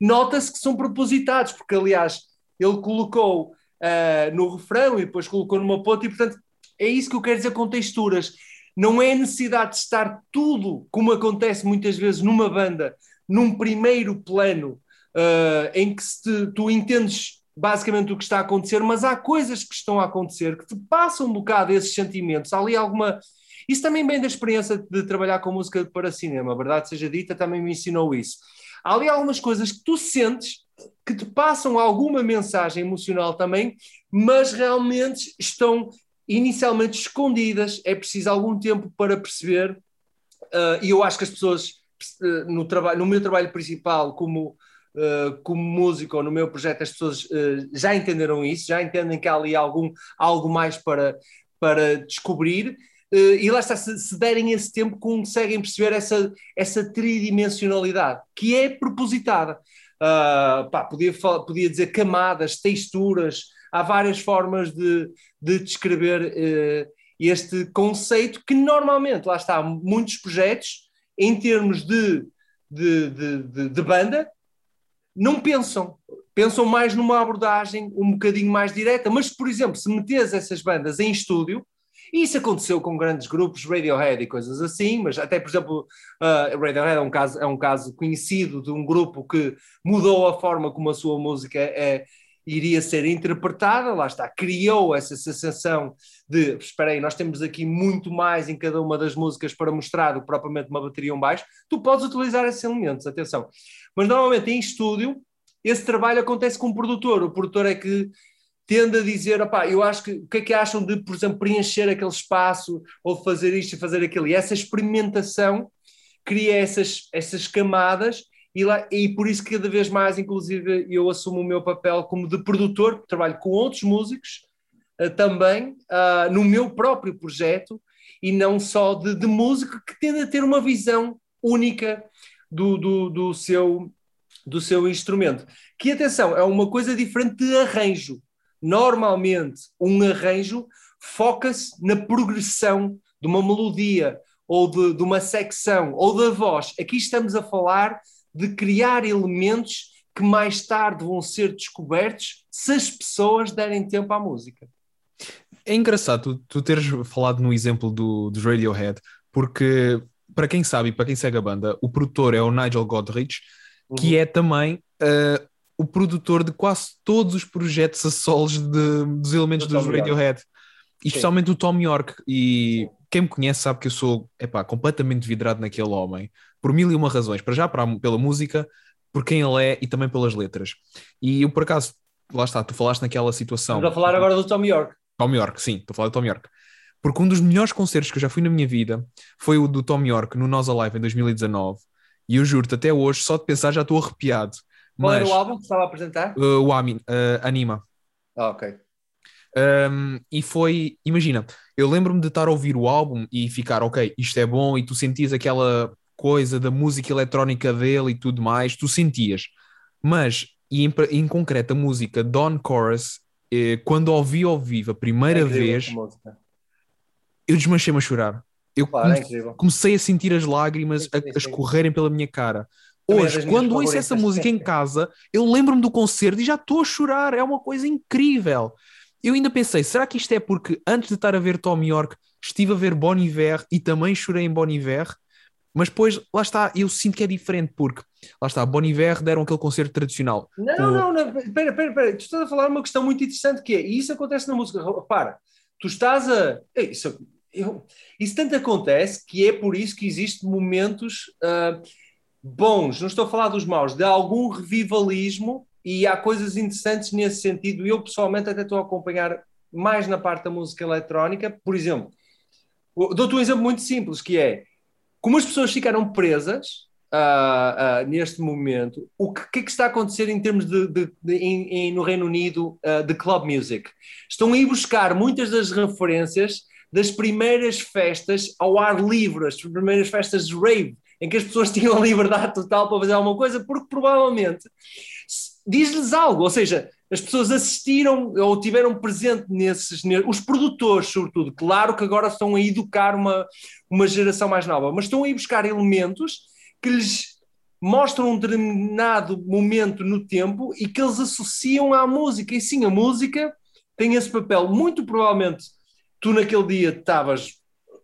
nota-se que são propositados, porque aliás ele colocou uh, no refrão e depois colocou numa ponta e portanto é isso que eu quero dizer com texturas. Não é necessidade de estar tudo, como acontece muitas vezes numa banda, num primeiro plano, uh, em que te, tu entendes basicamente o que está a acontecer, mas há coisas que estão a acontecer que te passam um bocado esses sentimentos. Há ali alguma. Isso também vem da experiência de trabalhar com música para cinema, a verdade seja dita, também me ensinou isso. Há ali algumas coisas que tu sentes que te passam alguma mensagem emocional também, mas realmente estão inicialmente escondidas, é preciso algum tempo para perceber, uh, e eu acho que as pessoas uh, no, no meu trabalho principal como, uh, como músico ou no meu projeto, as pessoas já entenderam isso, já entendem que há ali algum, algo mais para, para descobrir, e lá está, se, se, derem esse tempo, conseguem perceber essa, essa tridimensionalidade, que é propositada. pá, podia, podia dizer camadas, texturas, há várias formas de, de descrever uh, este conceito que normalmente, lá está, muitos projetos, em termos de, de, de, de banda, não pensam. Pensam mais numa abordagem um bocadinho mais direta, mas, por exemplo, se metes essas bandas em estúdio, e isso aconteceu com grandes grupos, Radiohead e coisas assim, mas até, por exemplo, uh, Radiohead é um, caso, é um caso conhecido de um grupo que mudou a forma como a sua música é, iria ser interpretada, lá está, criou essa sensação de, espera aí, nós temos aqui muito mais em cada uma das músicas para mostrar do que propriamente uma bateria um baixo, tu podes utilizar esses elementos, atenção. Mas normalmente em estúdio, esse trabalho acontece com o produtor, o produtor é que tende a dizer, opá, eu acho que, o que é que acham de, por exemplo, preencher aquele espaço, ou fazer isto e fazer aquilo, e essa experimentação cria essas, essas camadas, e, lá, e por isso cada vez mais, inclusive, eu assumo o meu papel como de produtor, trabalho com outros músicos, uh, também, uh, no meu próprio projeto, e não só de, de músico, que tende a ter uma visão única do, do, do, seu, do seu instrumento. Que, atenção, é uma coisa diferente de arranjo. Normalmente, um arranjo foca-se na progressão de uma melodia, ou de, de uma secção, ou da voz. Aqui estamos a falar de criar elementos que mais tarde vão ser descobertos se as pessoas derem tempo à música. É engraçado tu, tu teres falado no exemplo do, do Radiohead, porque para quem sabe e para quem segue a banda, o produtor é o Nigel Godrich, uhum. que é também uh, o produtor de quase todos os projetos a solos de, dos elementos do dos Radiohead, e especialmente do Tom York. E quem me conhece sabe que eu sou epá, completamente vidrado naquele homem, por mil e uma razões. Para já, para, pela música, por quem ele é e também pelas letras. E eu, por acaso, lá está, tu falaste naquela situação. Estamos a falar agora do Tom York. Tom York, sim, estou a falar do Tom York. Porque um dos melhores concertos que eu já fui na minha vida foi o do Tom York no Nós Alive em 2019. E eu juro-te, até hoje, só de pensar já estou arrepiado. Qual Mas, era o álbum que estava a apresentar? Uh, o Amin, uh, Anima. Ah, ok. Um, e foi, imagina, eu lembro-me de estar a ouvir o álbum e ficar, ok, isto é bom, e tu sentias aquela coisa da música eletrónica dele e tudo mais, tu sentias. Mas, e em, em concreto, a música Dawn Chorus eh, quando ouvi ao vivo a primeira é vez, eu desmanchei-me a chorar. Eu claro, é come é comecei a sentir as lágrimas a, a escorrerem pela minha cara. Hoje, quando ouço essa música em casa, eu lembro-me do concerto e já estou a chorar. É uma coisa incrível. Eu ainda pensei, será que isto é porque antes de estar a ver Tom York, estive a ver Bon Iver e também chorei em Bon Iver? Mas depois, lá está, eu sinto que é diferente, porque lá está, Bon Iver deram aquele concerto tradicional. Não, com... não, não, espera, espera, espera, tu estás a falar uma questão muito interessante que é, e isso acontece na música, repara, tu estás a. Isso, eu, isso tanto acontece que é por isso que existem momentos uh, bons, não estou a falar dos maus, de algum revivalismo e há coisas interessantes nesse sentido. Eu pessoalmente até estou a acompanhar mais na parte da música eletrónica, por exemplo, dou-te um exemplo muito simples que é como as pessoas ficaram presas uh, uh, neste momento, o que, que, é que, está a acontecer em termos de, de, de em, em, no Reino Unido uh, de club music? Estão a ir buscar muitas das referências das primeiras festas ao ar livre, as primeiras festas de rave, em que as pessoas tinham a liberdade total para fazer alguma coisa, porque provavelmente diz-lhes algo, ou seja, as pessoas assistiram ou tiveram presente nesses, os produtores, sobretudo, claro que agora estão a educar uma, uma geração mais nova, mas estão a ir buscar elementos que lhes mostram um determinado momento no tempo e que eles associam à música. E sim, a música tem esse papel. Muito provavelmente tu naquele dia estavas.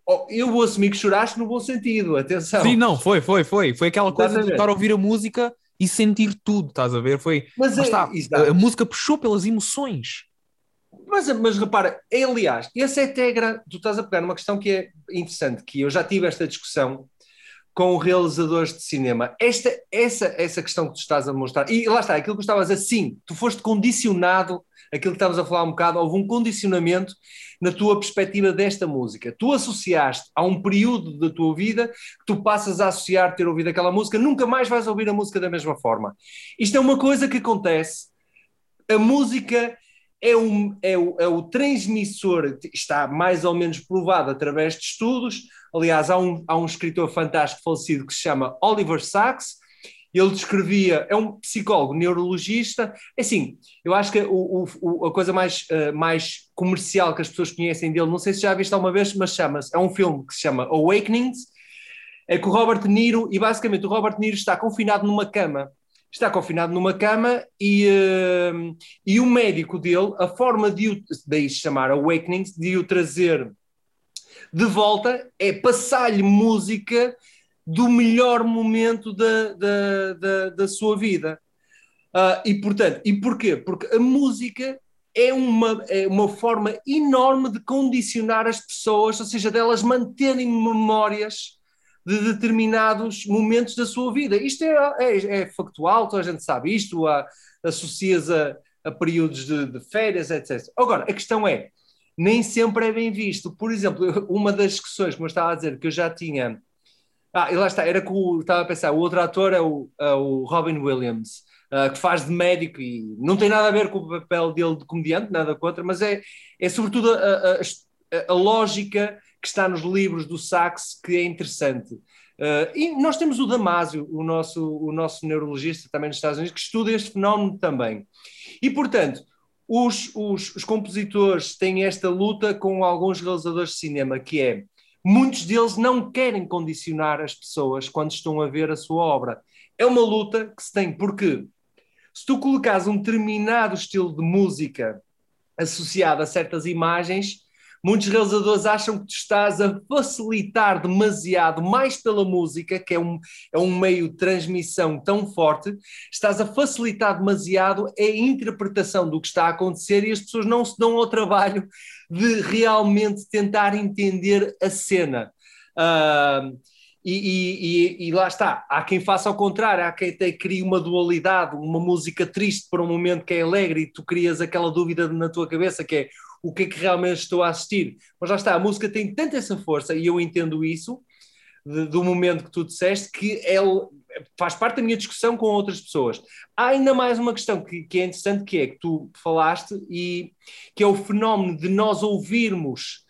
Oh, eu vou assumir que choraste no bom sentido, atenção. Sim, não, foi, foi, foi. Foi aquela coisa de estar a ouvir a música e sentir tudo, estás a ver? Foi. Mas é, está, a, a música puxou pelas emoções. Mas, mas repara, aliás, essa é até tu estás a pegar numa questão que é interessante, que eu já tive esta discussão com realizadores de cinema. Esta, essa, essa questão que tu estás a mostrar, e lá está, aquilo que estavas assim, tu foste condicionado, aquilo que estavas a falar um bocado, houve um condicionamento na tua perspectiva desta música. Tu associaste a um período da tua vida que tu passas a associar ter ouvido aquela música, nunca mais vais ouvir a música da mesma forma. Isto é uma coisa que acontece. A música é, um, é, o, é o transmissor, está mais ou menos provado através de estudos. Aliás, há um, há um escritor fantástico falecido que se chama Oliver Sacks. Ele descrevia, é um psicólogo neurologista. É assim, eu acho que o, o, a coisa mais, uh, mais comercial que as pessoas conhecem dele, não sei se já viste alguma vez, mas chama-se, é um filme que se chama Awakenings, é com o Robert De Niro, e basicamente o Robert De Niro está confinado numa cama está confinado numa cama e, uh, e o médico dele, a forma de o, daí chamar Awakening, de o trazer de volta é passar-lhe música do melhor momento da, da, da, da sua vida. Uh, e portanto, e porquê? Porque a música é uma, é uma forma enorme de condicionar as pessoas, ou seja, delas manterem memórias de determinados momentos da sua vida. Isto é, é, é factual, toda a gente sabe isto, a, associas a, a períodos de, de férias, etc. Agora, a questão é, nem sempre é bem visto. Por exemplo, uma das discussões, como eu estava a dizer, que eu já tinha. Ah, e lá está, era o, estava a pensar, o outro ator é o, é o Robin Williams, uh, que faz de médico e não tem nada a ver com o papel dele de comediante, nada contra, mas é, é sobretudo a, a, a, a lógica que está nos livros do Sachs que é interessante. Uh, e nós temos o Damásio, o nosso, o nosso neurologista também nos Estados Unidos, que estuda este fenómeno também. E, portanto, os, os, os, compositores têm esta luta com alguns realizadores de cinema, que é muitos deles não querem condicionar as pessoas quando estão a ver a sua obra. É uma luta que se tem, porque se tu colocares um determinado estilo de música associado a certas imagens, Muitos realizadores acham que tu estás a facilitar demasiado, mais pela música, que é um, é um meio de transmissão tão forte, estás a facilitar demasiado a interpretação do que está a acontecer e as pessoas não se dão ao trabalho de realmente tentar entender a cena. Uh, e, e, e, lá está, há quem faça ao contrário, há quem até crie uma dualidade, uma música triste para um momento que é alegre e tu crias aquela dúvida na tua cabeça que é o que é que realmente estou a assistir. Mas lá está, a música tem tanta essa força e eu entendo isso de, do momento que tu disseste que ele faz parte da minha discussão com outras pessoas. Há ainda mais uma questão que, que é interessante que é que tu falaste e que é o fenómeno de nós ouvirmos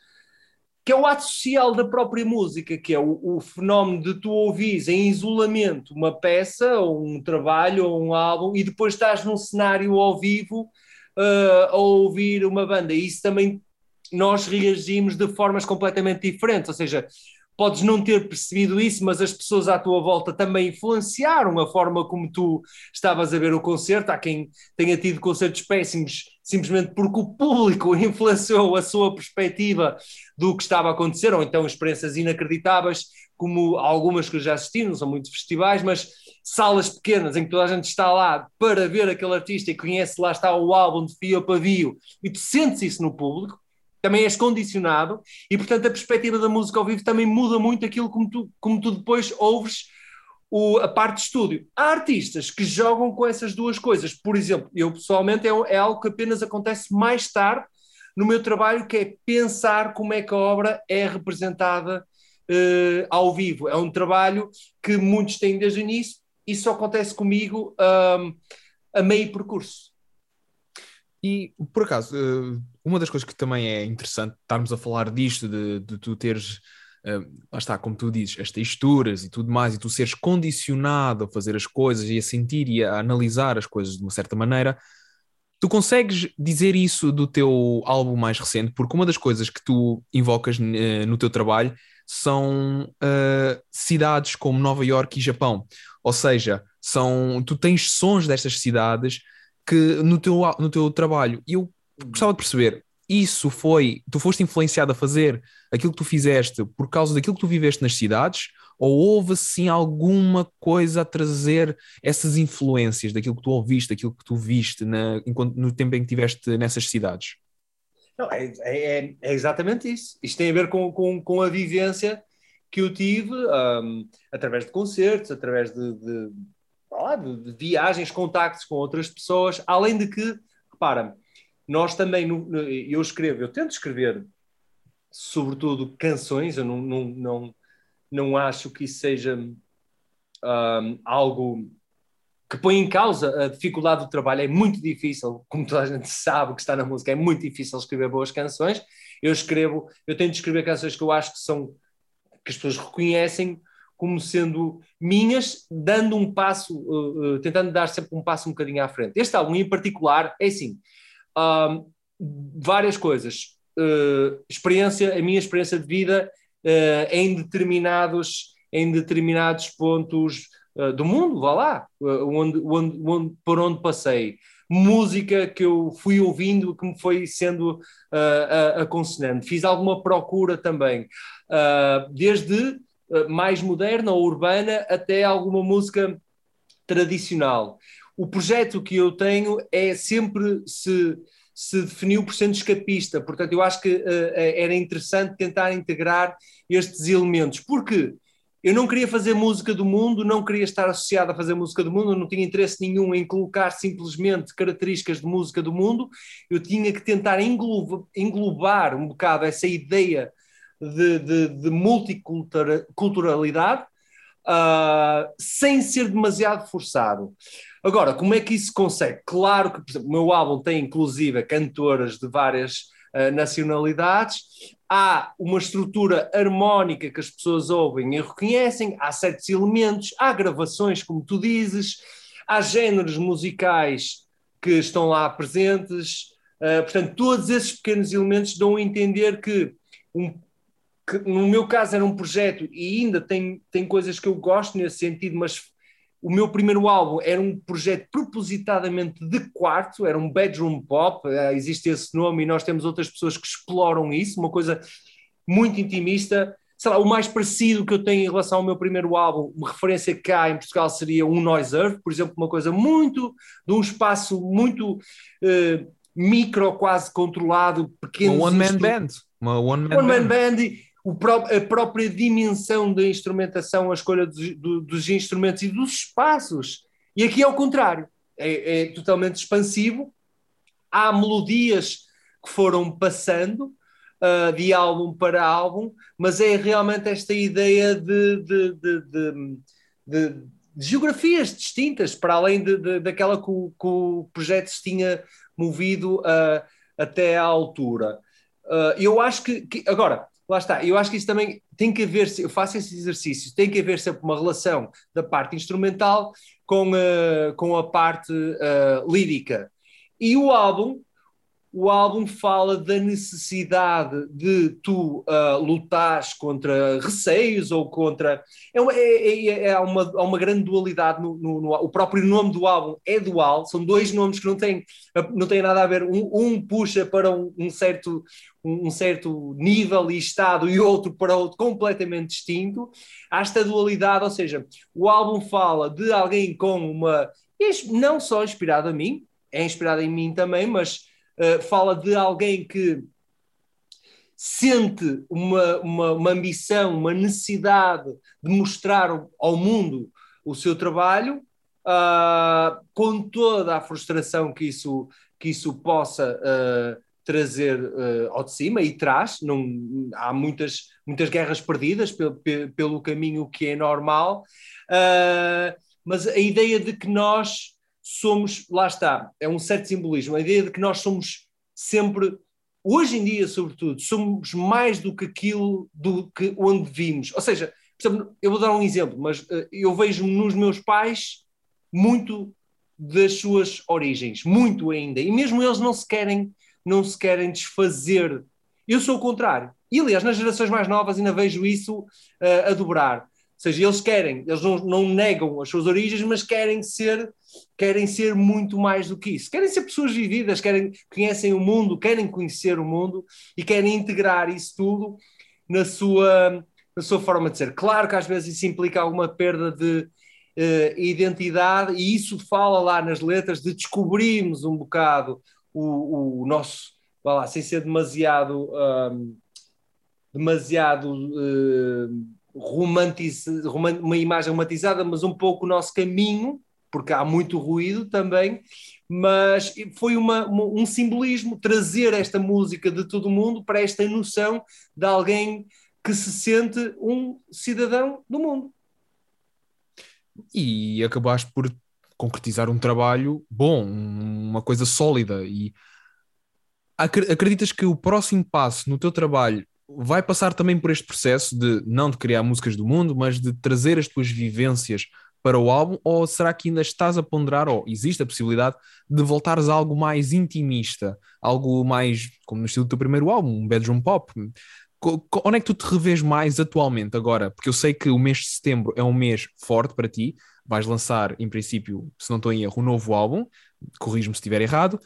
que é o ato social da própria música, que é o, o, fenómeno de tu ouvires em isolamento uma peça, ou um trabalho, ou um álbum, e depois estás num cenário ao vivo uh, a ouvir uma banda. E isso também nós reagimos de formas completamente diferentes, ou seja, podes não ter percebido isso, mas as pessoas à tua volta também influenciaram a forma como tu estavas a ver o concerto. Há quem tenha tido concertos péssimos simplesmente porque o público influenciou a sua perspectiva do que estava a acontecer, ou então experiências inacreditáveis, como algumas que eu já assisti, não são muitos festivais, mas salas pequenas em que toda a gente está lá para ver aquele artista e conhece lá está o álbum de fio pavio e tu sentes isso no público, também és condicionado e portanto a perspectiva da música ao vivo também muda muito aquilo como tu, como tu depois ouves o, a parte de estúdio. Há artistas que jogam com essas duas coisas. Por exemplo, eu pessoalmente é, é algo que apenas acontece mais tarde no meu trabalho, que é pensar como é que a obra é representada uh, ao vivo. É um trabalho que muitos têm desde o início, isso acontece comigo um, a meio percurso. E, por acaso, eh, uma das coisas que também é interessante estarmos a falar disto, de, de tu teres, uh, lá está, como tu dizes, as texturas e tudo mais, e tu seres condicionado a fazer as coisas e a sentir e a analisar as coisas de uma certa maneira, tu consegues dizer isso do teu álbum mais recente, porque uma das coisas que tu invocas uh, no teu trabalho são uh, cidades como Nova York e Japão. Ou seja, são, tu tens sons destas cidades que no teu, no teu trabalho. E eu gostava de perceber, isso foi, tu foste influenciado a fazer aquilo que tu fizeste por causa daquilo que tu viveste nas cidades, ou houve sim alguma coisa a trazer essas influências daquilo que tu ouviste, daquilo que tu viste na, no tempo em que estiveste nessas cidades? Não, é, é, é, exatamente isso. Isto tem a ver com, com, com a vivência que eu tive um, através de concertos, através de, de, de, de, viagens, contactos com outras pessoas, além de que, repara, nós também, no, no, eu escrevo, eu tento escrever sobretudo canções, eu não, não, não, não acho que isso seja um, algo que põe em causa a dificuldade do trabalho. É muito difícil, como toda a gente sabe que está na música, é muito difícil escrever boas canções. Eu escrevo, eu tento escrever canções que eu acho que são que as pessoas reconhecem como sendo minhas, dando um passo, uh, uh, tentando dar sempre um passo um bocadinho à frente. Este álbum em particular é assim, um, várias coisas. Uh, experiência, a minha experiência de vida em determinados em determinados pontos do mundo, vá lá, onde, onde, onde, por onde passei. Música que eu fui ouvindo, que me foi sendo uh, aconselhando. Fiz alguma procura também uh, desde uh, mais moderna ou urbana até alguma música tradicional. O projeto que eu tenho é sempre se, se definiu por sendo escapista, portanto, eu acho que uh, era interessante tentar integrar estes elementos, porque eu não queria fazer música do mundo, não queria estar associado a fazer música do mundo, não tinha interesse nenhum em colocar simplesmente características de música do mundo, eu tinha que tentar englobar um bocado essa ideia de, de, de multiculturalidade uh, sem ser demasiado forçado. Agora, como é que isso se consegue? Claro que, por exemplo, o meu álbum tem inclusive cantoras de várias uh, nacionalidades, há uma estrutura harmónica que as pessoas ouvem e reconhecem, há certos elementos, há gravações, como tu dizes, há géneros musicais que estão lá presentes. Uh, portanto, todos esses pequenos elementos dão a entender que, um, que, no meu caso, era um projeto e ainda tem, tem coisas que eu gosto nesse sentido, mas o meu primeiro álbum era um projeto propositadamente de quarto, era um bedroom pop, eh, existe esse nome e nós temos outras pessoas que exploram isso, uma coisa muito intimista. Sei lá, o mais parecido que eu tenho em relação ao meu primeiro álbum, uma referência cá em Portugal seria um Noise Earth, por exemplo, uma coisa muito, de um espaço muito uh, micro, quase controlado, pequeno. Uma one-man band. Uma one-man one band. band a própria dimensão da instrumentação, a escolha dos, dos, instrumentos e dos espaços. E aqui é o contrário, é, é, totalmente expansivo. Há melodias que foram passando uh, de álbum para álbum, mas é realmente esta ideia de, de, de, de geografias distintas, para além daquela que o, que o, projeto se tinha movido uh, até à altura. Uh, eu acho que, que agora lá está, eu acho que isso também tem que haver, eu faço esse exercício, tem que haver sempre uma relação da parte instrumental com, uh, com a parte uh, lírica. E o álbum, o álbum fala da necessidade de tu uh, lutares contra receios ou contra. É uma, é, é, é uma, há uma grande dualidade no, no, no, O próprio nome do álbum é dual, são dois nomes que não têm, não têm nada a ver. Um, um puxa para um, um, certo, um certo nível e estado e outro para outro completamente distinto. Há esta dualidade, ou seja, o álbum fala de alguém com uma. Não só inspirado a mim, é inspirado em mim também, mas uh, fala de alguém que sente uma, uma, uma, ambição, uma necessidade de mostrar ao mundo o seu trabalho, uh, com toda a frustração que isso, que isso possa uh, trazer uh, ao de cima e traz. Não, há muitas, muitas guerras perdidas pelo, pelo caminho que é normal, mas a ideia de que nós somos, lá está, é um certo simbolismo, a ideia de que nós somos sempre, hoje em dia, sobretudo, somos mais do que aquilo do que onde vimos. Ou seja, eu vou dar um exemplo, mas uh, eu vejo nos meus pais muito das suas origens, muito ainda, e mesmo eles não se querem, não se querem desfazer. Eu sou o contrário. E aliás, nas gerações mais novas ainda vejo isso uh, a dobrar seja, eles querem, eles não, não negam as suas origens, mas querem ser, querem ser muito mais do que isso. Querem ser pessoas vividas, querem, conhecem o mundo, querem conhecer o mundo e querem integrar isso tudo na sua, na sua forma de ser. Claro que às vezes isso implica alguma perda de uh, identidade e isso fala lá nas letras de descobrirmos um bocado o, o nosso, vá lá, sem ser demasiado. Um, demasiado uh, romantiz, uma imagem romantizada, mas um pouco o nosso caminho, porque há muito ruído também, mas foi uma, um simbolismo trazer esta música de todo mundo para esta noção de alguém que se sente um cidadão do mundo. E acabaste por concretizar um trabalho bom, uma coisa sólida e acreditas que o próximo passo no teu trabalho vai passar também por este processo de não de criar músicas do mundo, mas de trazer as tuas vivências para o álbum, ou será que ainda estás a ponderar, ou existe a possibilidade de voltares a algo mais intimista, algo mais como no estilo do teu primeiro álbum, um bedroom pop? Onde é que tu te revês mais atualmente agora? Porque eu sei que o mês de setembro é um mês forte para ti, vais lançar, em princípio, se não estou em erro, um novo álbum, corrijo-me se estiver errado,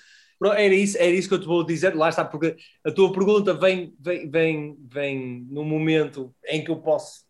era isso, era isso que eu te vou dizer, lá está, porque a tua pergunta vem, vem, vem, vem num momento em que eu posso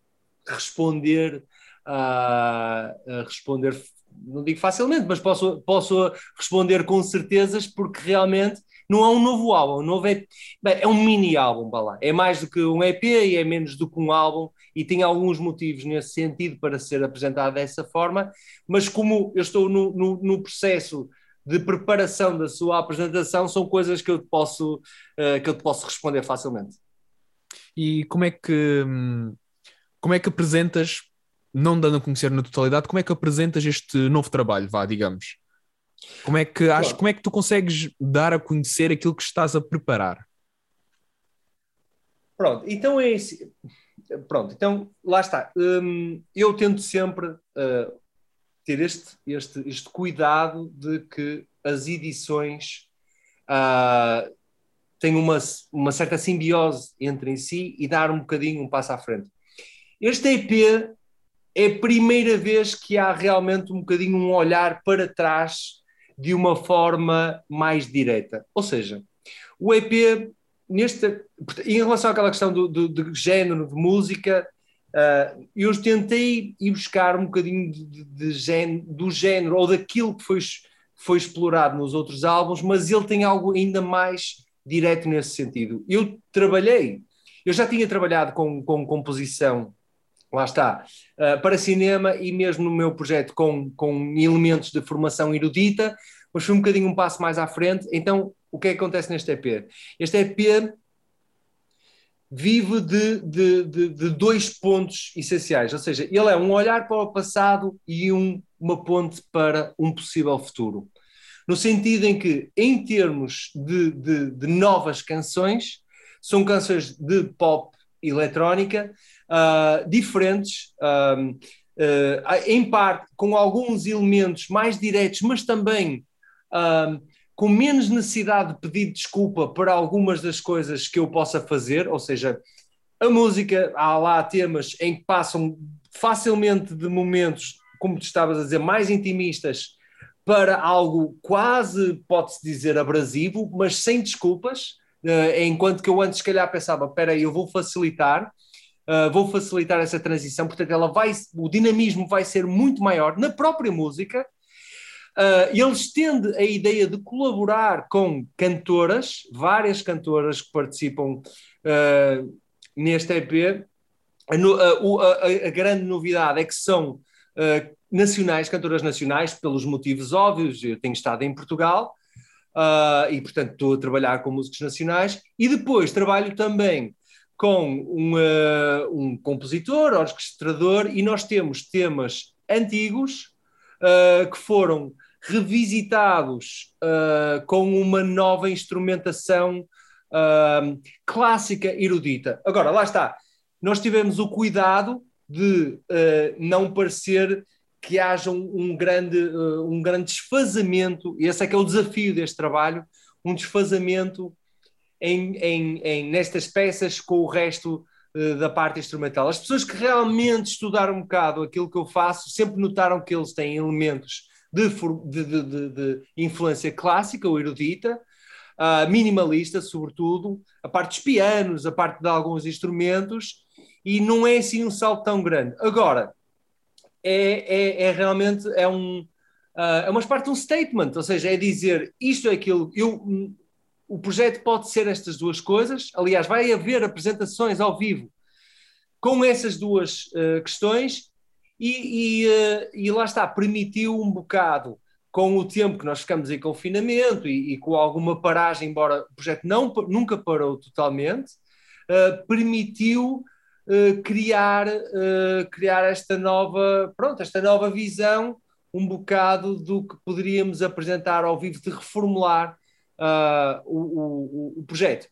responder, uh, responder, não digo facilmente, mas posso, posso responder com certezas, porque realmente não é um novo álbum, um novo EP, bem, é um mini álbum, lá. é mais do que um EP e é menos do que um álbum e tem alguns motivos nesse sentido para ser apresentado dessa forma, mas como eu estou no, no, no processo de preparação da sua apresentação, são coisas que eu te posso, uh, que eu te posso responder facilmente. E como é que como é que apresentas, não dando a conhecer na totalidade, como é que apresentas este novo trabalho, vá, digamos? Como é que acho, como é que tu consegues dar a conhecer aquilo que estás a preparar? Pronto, então é esse. Pronto, então lá está. Hum, eu tento sempre uh, ter este, este, este cuidado de que as edições uh, têm uma, uma certa simbiose entre em si e dar um bocadinho um passo à frente. Este EP é a primeira vez que há realmente um bocadinho um olhar para trás de uma forma mais direta. Ou seja, o EP, neste, em relação àquela questão do, do, do género de música, uh, eu tentei ir buscar um bocadinho de, de, de do género ou daquilo que foi, foi explorado nos outros álbuns, mas ele tem algo ainda mais direto nesse sentido. Eu trabalhei, eu já tinha trabalhado com, com composição lá está, uh, para cinema e mesmo no meu projeto com, com elementos de formação erudita, mas foi um bocadinho um passo mais à frente. Então, o que é que acontece neste EP? Este EP vive de, de, de, de dois pontos essenciais, ou seja, ele é um olhar para o passado e um, uma ponte para um possível futuro. No sentido em que, em termos de, novas canções, são canções de pop eletrónica, uh, diferentes, uh, em parte com alguns elementos mais diretos, mas também com menos necessidade de pedir desculpa para algumas das coisas que eu possa fazer, ou seja, a música, há lá temas em que passam facilmente de momentos, como tu estavas a dizer, mais intimistas para algo quase, pode-se dizer, abrasivo, mas sem desculpas, uh, enquanto que eu antes, se calhar, pensava, espera aí, eu vou facilitar, uh, vou facilitar essa transição, portanto, ela vai, o dinamismo vai ser muito maior na própria música. Uh, ele estende a ideia de colaborar com cantoras, várias cantoras que participam uh, neste EP. A, a, a, grande novidade é que são uh, nacionais, cantoras nacionais, pelos motivos óbvios. Eu tenho estado em Portugal e, portanto, estou a trabalhar com músicos nacionais. E depois trabalho também com um, um compositor, orquestrador, e nós temos temas antigos que foram revisitados uh, com uma nova instrumentação clássica erudita. Agora, lá está, nós tivemos o cuidado de não parecer que haja um, um grande, um grande desfazamento, e esse é que é o desafio deste trabalho, um desfazamento em, em, em, nestas peças com o resto uh, da parte instrumental. As pessoas que realmente estudaram um bocado aquilo que eu faço sempre notaram que eles têm elementos de, de, de, de influência clássica ou erudita, uh, minimalista, sobretudo, a parte dos pianos, a parte de alguns instrumentos, e não é assim um salto tão grande. Agora, é, é, é realmente é um, uh, é uma parte de um statement, ou seja, é dizer isto é aquilo. Eu o projeto pode ser estas duas coisas. Aliás, vai haver apresentações ao vivo com essas duas uh, questões, e, e, uh, e, lá está, permitiu um bocado, com o tempo que nós ficamos em confinamento e, e com alguma paragem, embora o projeto não, nunca parou totalmente, uh, permitiu criar, criar esta nova, pronto, esta nova visão um bocado do que poderíamos apresentar ao vivo, de reformular uh, o, o, o, projeto.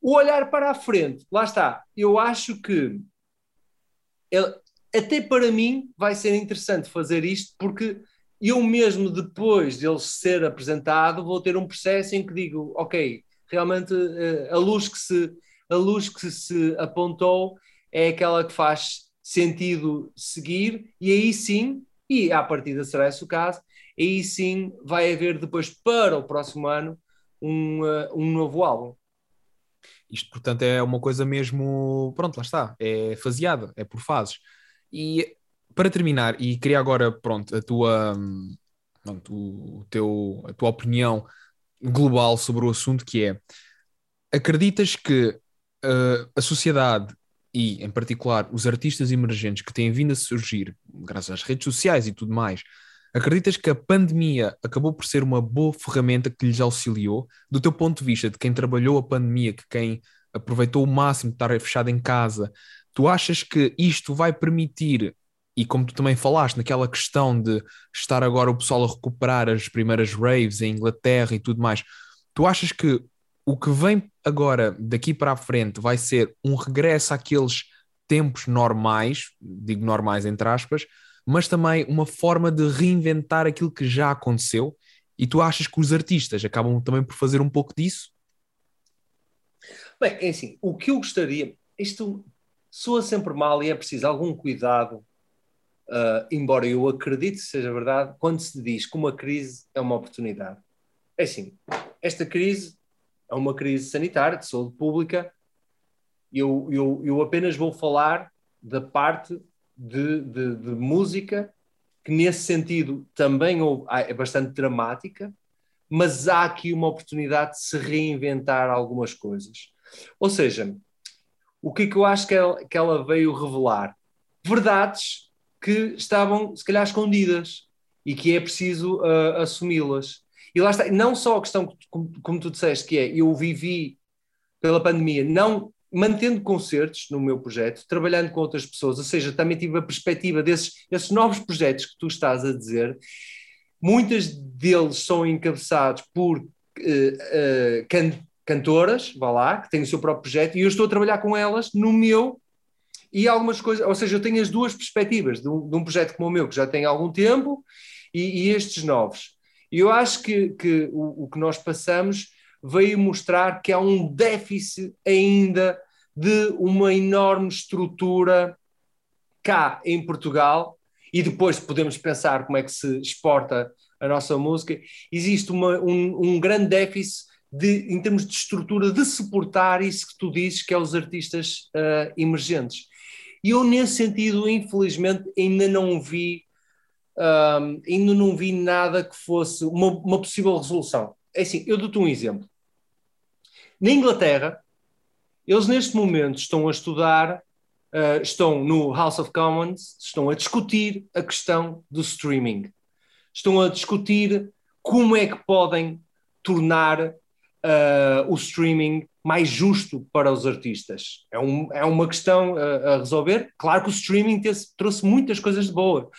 O olhar para a frente, lá está. Eu acho que até para mim vai ser interessante fazer isto, porque eu mesmo depois dele ser apresentado vou ter um processo em que digo, ok, realmente uh, a luz que se a luz que se apontou é aquela que faz sentido seguir e aí sim, e à partida será esse o caso, aí sim vai haver depois para o próximo ano um, uh, um novo álbum. Isto, portanto, é uma coisa mesmo. Pronto, lá está. É faseada, é por fases. E para terminar, e queria agora, pronto, a tua. Pronto, o teu, a tua opinião global sobre o assunto que é acreditas que uh, a sociedade e, em particular, os artistas emergentes que têm vindo a surgir, graças às redes sociais e tudo mais, acreditas que a pandemia acabou por ser uma boa ferramenta que lhes auxiliou? Do teu ponto de vista, de quem trabalhou a pandemia, que quem aproveitou o máximo de estar fechado em casa, tu achas que isto vai permitir e como tu também falaste, naquela questão de estar agora o pessoal a recuperar as primeiras raves em Inglaterra e tudo mais, tu achas que o que vem agora daqui para a frente vai ser um regresso àqueles tempos normais, digo normais entre aspas, mas também uma forma de reinventar aquilo que já aconteceu? E tu achas que os artistas acabam também por fazer um pouco disso? Bem, é assim, o que eu gostaria, isto soa sempre mal e é preciso algum cuidado Uh, embora eu acredite seja verdade, quando se diz que uma crise é uma oportunidade. É assim, esta crise é uma crise sanitária, de saúde pública, eu, eu, eu apenas vou falar da parte de, de, de música, que nesse sentido também é bastante dramática, mas há aqui uma oportunidade de se reinventar algumas coisas. Ou seja, o que é que eu acho que ela, que ela veio revelar? Verdades que estavam, se calhar, escondidas e que é preciso uh, assumi-las. E lá está, não só a questão, como, como tu disseste, que é eu vivi pela pandemia, não mantendo concertos no meu projeto, trabalhando com outras pessoas, ou seja, também tive a perspectiva desses, novos projetos que tu estás a dizer. Muitas deles são encabeçados por uh, uh, cantoras, vá lá, que têm o seu próprio projeto, e eu estou a trabalhar com elas no meu e algumas coisas, ou seja, eu tenho as duas perspectivas de um, de um projeto como o meu, que já tem algum tempo, e, e estes novos. E eu acho que, que o, o, que nós passamos veio mostrar que há um déficit ainda de uma enorme estrutura cá em Portugal, e depois podemos pensar como é que se exporta a nossa música, existe uma, um, um grande déficit de, em termos de estrutura de suportar isso que tu dizes, que é os artistas uh, emergentes. E eu, nesse sentido, infelizmente, ainda não vi, um, ainda não vi nada que fosse uma, uma possível resolução. É assim, eu dou-te um exemplo. Na Inglaterra, eles neste momento estão a estudar, uh, estão no House of Commons, estão a discutir a questão do streaming. Estão a discutir como é que podem tornar uh, o streaming mais justo para os artistas. É, um, é uma questão a, a resolver. Claro que o streaming trouxe muitas coisas de boa.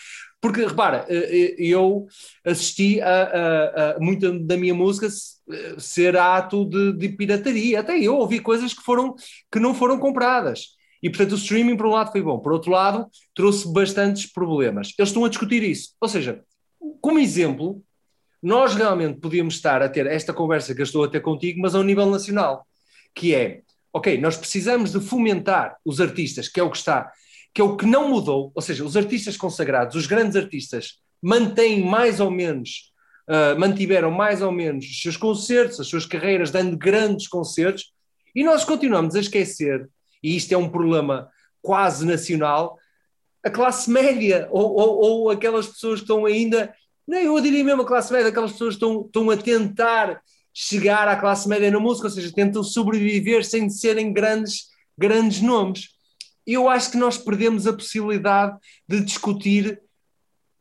Porque, repara, eh, eh, eu assisti a, a, a muita da minha música eh, ser ato de, de, pirataria. Até eu ouvi coisas que, foram, que não foram compradas. E, portanto, o streaming, por um lado, foi bom. Por outro lado, trouxe bastantes problemas. Eles estão a discutir isso. Ou seja, como exemplo, nós realmente podíamos estar a ter esta conversa que eu estou a ter contigo, mas ao nível nacional que é, ok, nós precisamos de fomentar os artistas, que é o que está, que é o que não mudou, ou seja, os artistas consagrados, os grandes artistas, mantêm mais ou menos, uh, mantiveram mais ou menos os seus concertos, as suas carreiras, dando grandes concertos, e nós continuamos a esquecer, e isto é um problema quase nacional, a classe média, ou, ou, ou aquelas pessoas que estão ainda, nem eu diria mesmo a classe média, aquelas pessoas estão, estão a tentar chegar à classe média na música, ou seja, tentam sobreviver sem serem grandes, grandes nomes. Eu acho que nós perdemos a possibilidade de discutir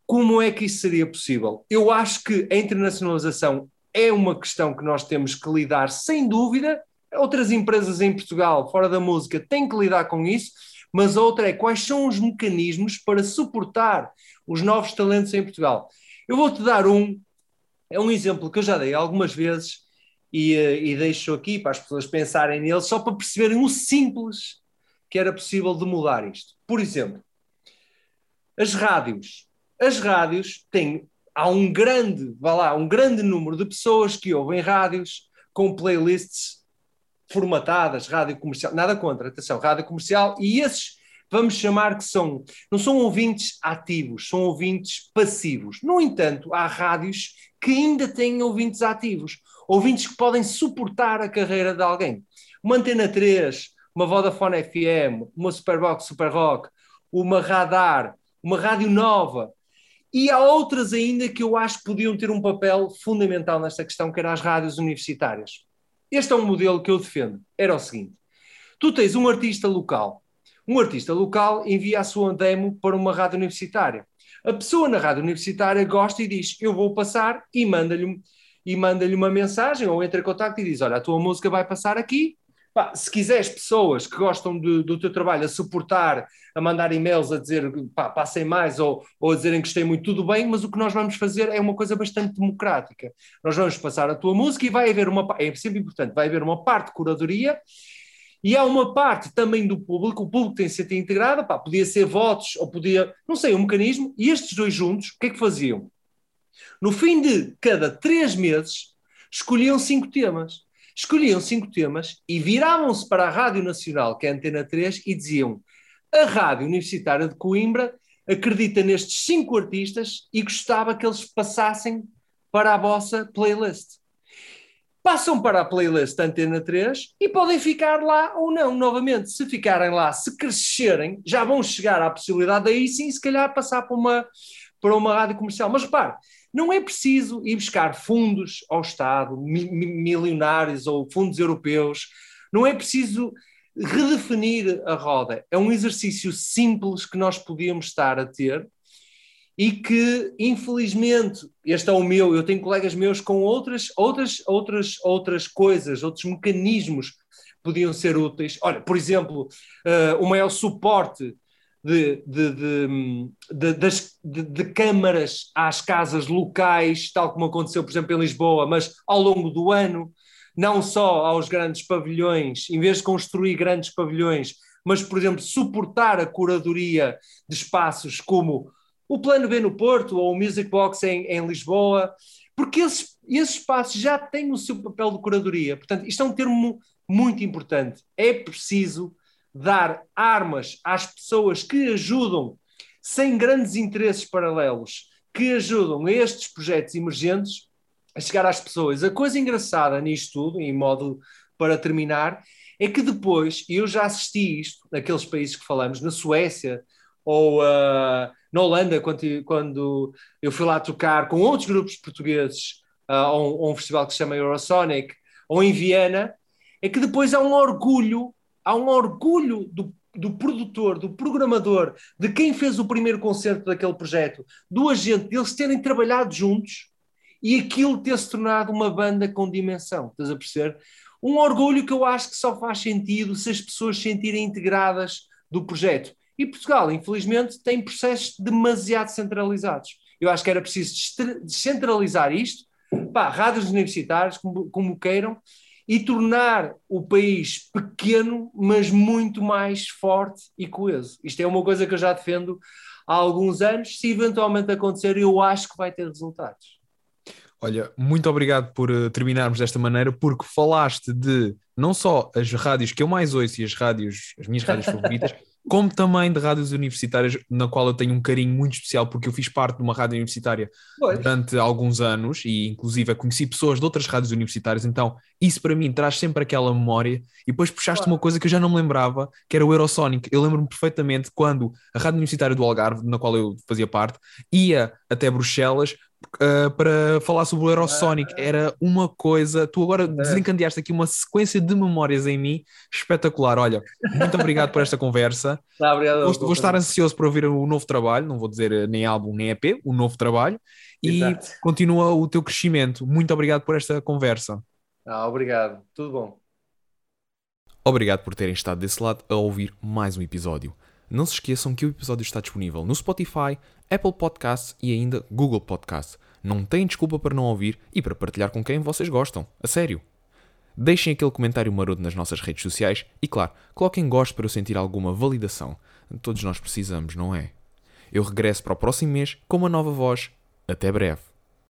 como é que isso seria possível. Eu acho que a internacionalização é uma questão que nós temos que lidar, sem dúvida. Outras empresas em Portugal, fora da música, têm que lidar com isso, mas outra é quais são os mecanismos para suportar os novos talentos em Portugal. Eu vou-te dar um, é um exemplo que eu já dei algumas vezes, e, eh, e deixo aqui para as pessoas pensarem nele, só para perceberem o simples que era possível de mudar isto. Por exemplo, as rádios. As rádios têm, há um grande, vá lá, um grande número de pessoas que ouvem rádios com playlists formatadas, rádio comercial, nada contra, atenção, rádio comercial, e esses vamos chamar que são, não são ouvintes ativos, são ouvintes passivos. No entanto, há rádios que ainda têm ouvintes ativos ouvintes que podem suportar a carreira de alguém. Uma Antena 3, uma Vodafone FM, uma Superbox Super Rock, uma Radar, uma Rádio Nova. E há outras ainda que eu acho que podiam ter um papel fundamental nesta questão, que eram as rádios universitárias. Este é um modelo que eu defendo. Era o seguinte: tu tens um artista local. Um artista local envia a sua demo para uma rádio universitária. A pessoa na rádio universitária gosta e diz: Eu vou passar e manda-lhe e manda-lhe uma mensagem ou entra em contato e diz: Olha, a tua música vai passar aqui, se quiseres pessoas que gostam de, do teu trabalho a suportar, a mandar e-mails a dizer pá, passem mais ou, ou a dizerem que gostei muito, tudo bem, mas o que nós vamos fazer é uma coisa bastante democrática. Nós vamos passar a tua música e vai haver uma é sempre importante, vai haver uma parte de curadoria e há uma parte também do público, o público tem que ser integrado, pá, podia ser votos ou podia, não sei, um mecanismo, e estes dois juntos, o que é que faziam? No fim de cada três meses, escolhiam cinco temas escolhiam cinco temas e viravam-se para a Rádio Nacional, que é a Antena 3, e diziam: a Rádio Universitária de Coimbra acredita nestes cinco artistas e gostava que eles passassem para a vossa playlist. Passam para a playlist Antena 3 e podem ficar lá ou não. Novamente, se ficarem lá, se crescerem, já vão chegar à possibilidade aí sim, se calhar, passar para uma, para uma rádio comercial. Mas repare, não é preciso ir buscar fundos ao Estado, milionários ou fundos europeus. Não é preciso redefinir a roda. É um exercício simples que nós podíamos estar a ter e que, infelizmente, este é o meu, eu tenho colegas meus com outras, outras, outras, outras coisas, outros mecanismos podiam ser úteis. Olha, por exemplo, uh, o maior suporte de, de, de, das, de, câmaras às casas locais, tal como aconteceu, por exemplo, em Lisboa, mas ao longo do ano, não só aos grandes pavilhões, em vez de construir grandes pavilhões, mas, por exemplo, suportar a curadoria de espaços como o Plano B no Porto ou o Music Box em, em Lisboa, porque esses, esses espaços já têm o seu papel de curadoria. Portanto, isto é um termo muito importante. É preciso dar armas às pessoas que ajudam, sem grandes interesses paralelos, que ajudam estes projetos emergentes a chegar às pessoas. A coisa engraçada nisto tudo, em modo para terminar, é que depois, eu já assisti isto naqueles países que falamos, na Suécia ou uh, na Holanda, quando, quando, eu fui lá tocar com outros grupos portugueses uh, a, um, a um festival que se chama Eurosonic, ou em Viena, é que depois há um orgulho há um orgulho do, do produtor, do programador, de quem fez o primeiro concerto daquele projeto, do agente, deles terem trabalhado juntos e aquilo ter se tornado uma banda com dimensão. Estás a perceber? Um orgulho que eu acho que só faz sentido se as pessoas se sentirem integradas do projeto. E Portugal, infelizmente, tem processos demasiado centralizados. Eu acho que era preciso descentralizar isto, pá, rádios universitárias, como, como queiram, e tornar o país pequeno, mas muito mais forte e coeso. Isto é uma coisa que eu já defendo há alguns anos. Se eventualmente acontecer, eu acho que vai ter resultados. Olha, muito obrigado por uh, terminarmos desta maneira, porque falaste de não só as rádios que eu mais ouço e as rádios, as minhas rádios favoritas, como também de rádios universitárias, na qual eu tenho um carinho muito especial, porque eu fiz parte de uma rádio universitária pois. durante alguns anos e, inclusive, conheci pessoas de outras rádios universitárias. Então, isso para mim traz sempre aquela memória. E depois puxaste uma coisa que eu já não me lembrava, que era o Eurosonic. Eu lembro-me perfeitamente quando a rádio universitária do Algarve, na qual eu fazia parte, ia até Bruxelas uh, para falar sobre o Eurosonic. Ah. Era uma coisa. Tu agora desencandeaste aqui uma sequência de memórias em mim espetacular. Olha, muito obrigado por esta conversa. Tá, obrigado, vou, vou estar ansioso para ouvir o novo trabalho, não vou dizer eh, nem álbum nem EP, o novo trabalho. E Exato. continua o teu crescimento. Muito obrigado por esta conversa. Ah, obrigado. Tudo bom. Obrigado por terem estado desse lado a ouvir mais um episódio. Não se esqueçam que o episódio está disponível no Spotify, Apple Podcasts e ainda Google Podcasts. Não têm desculpa para não ouvir e para partilhar com quem vocês gostam. A sério. Deixem aquele comentário maroto nas nossas redes sociais e, claro, coloquem gosto para eu sentir alguma validação. Todos nós precisamos, não é? Eu regresso para o próximo mês com uma nova voz. Até breve.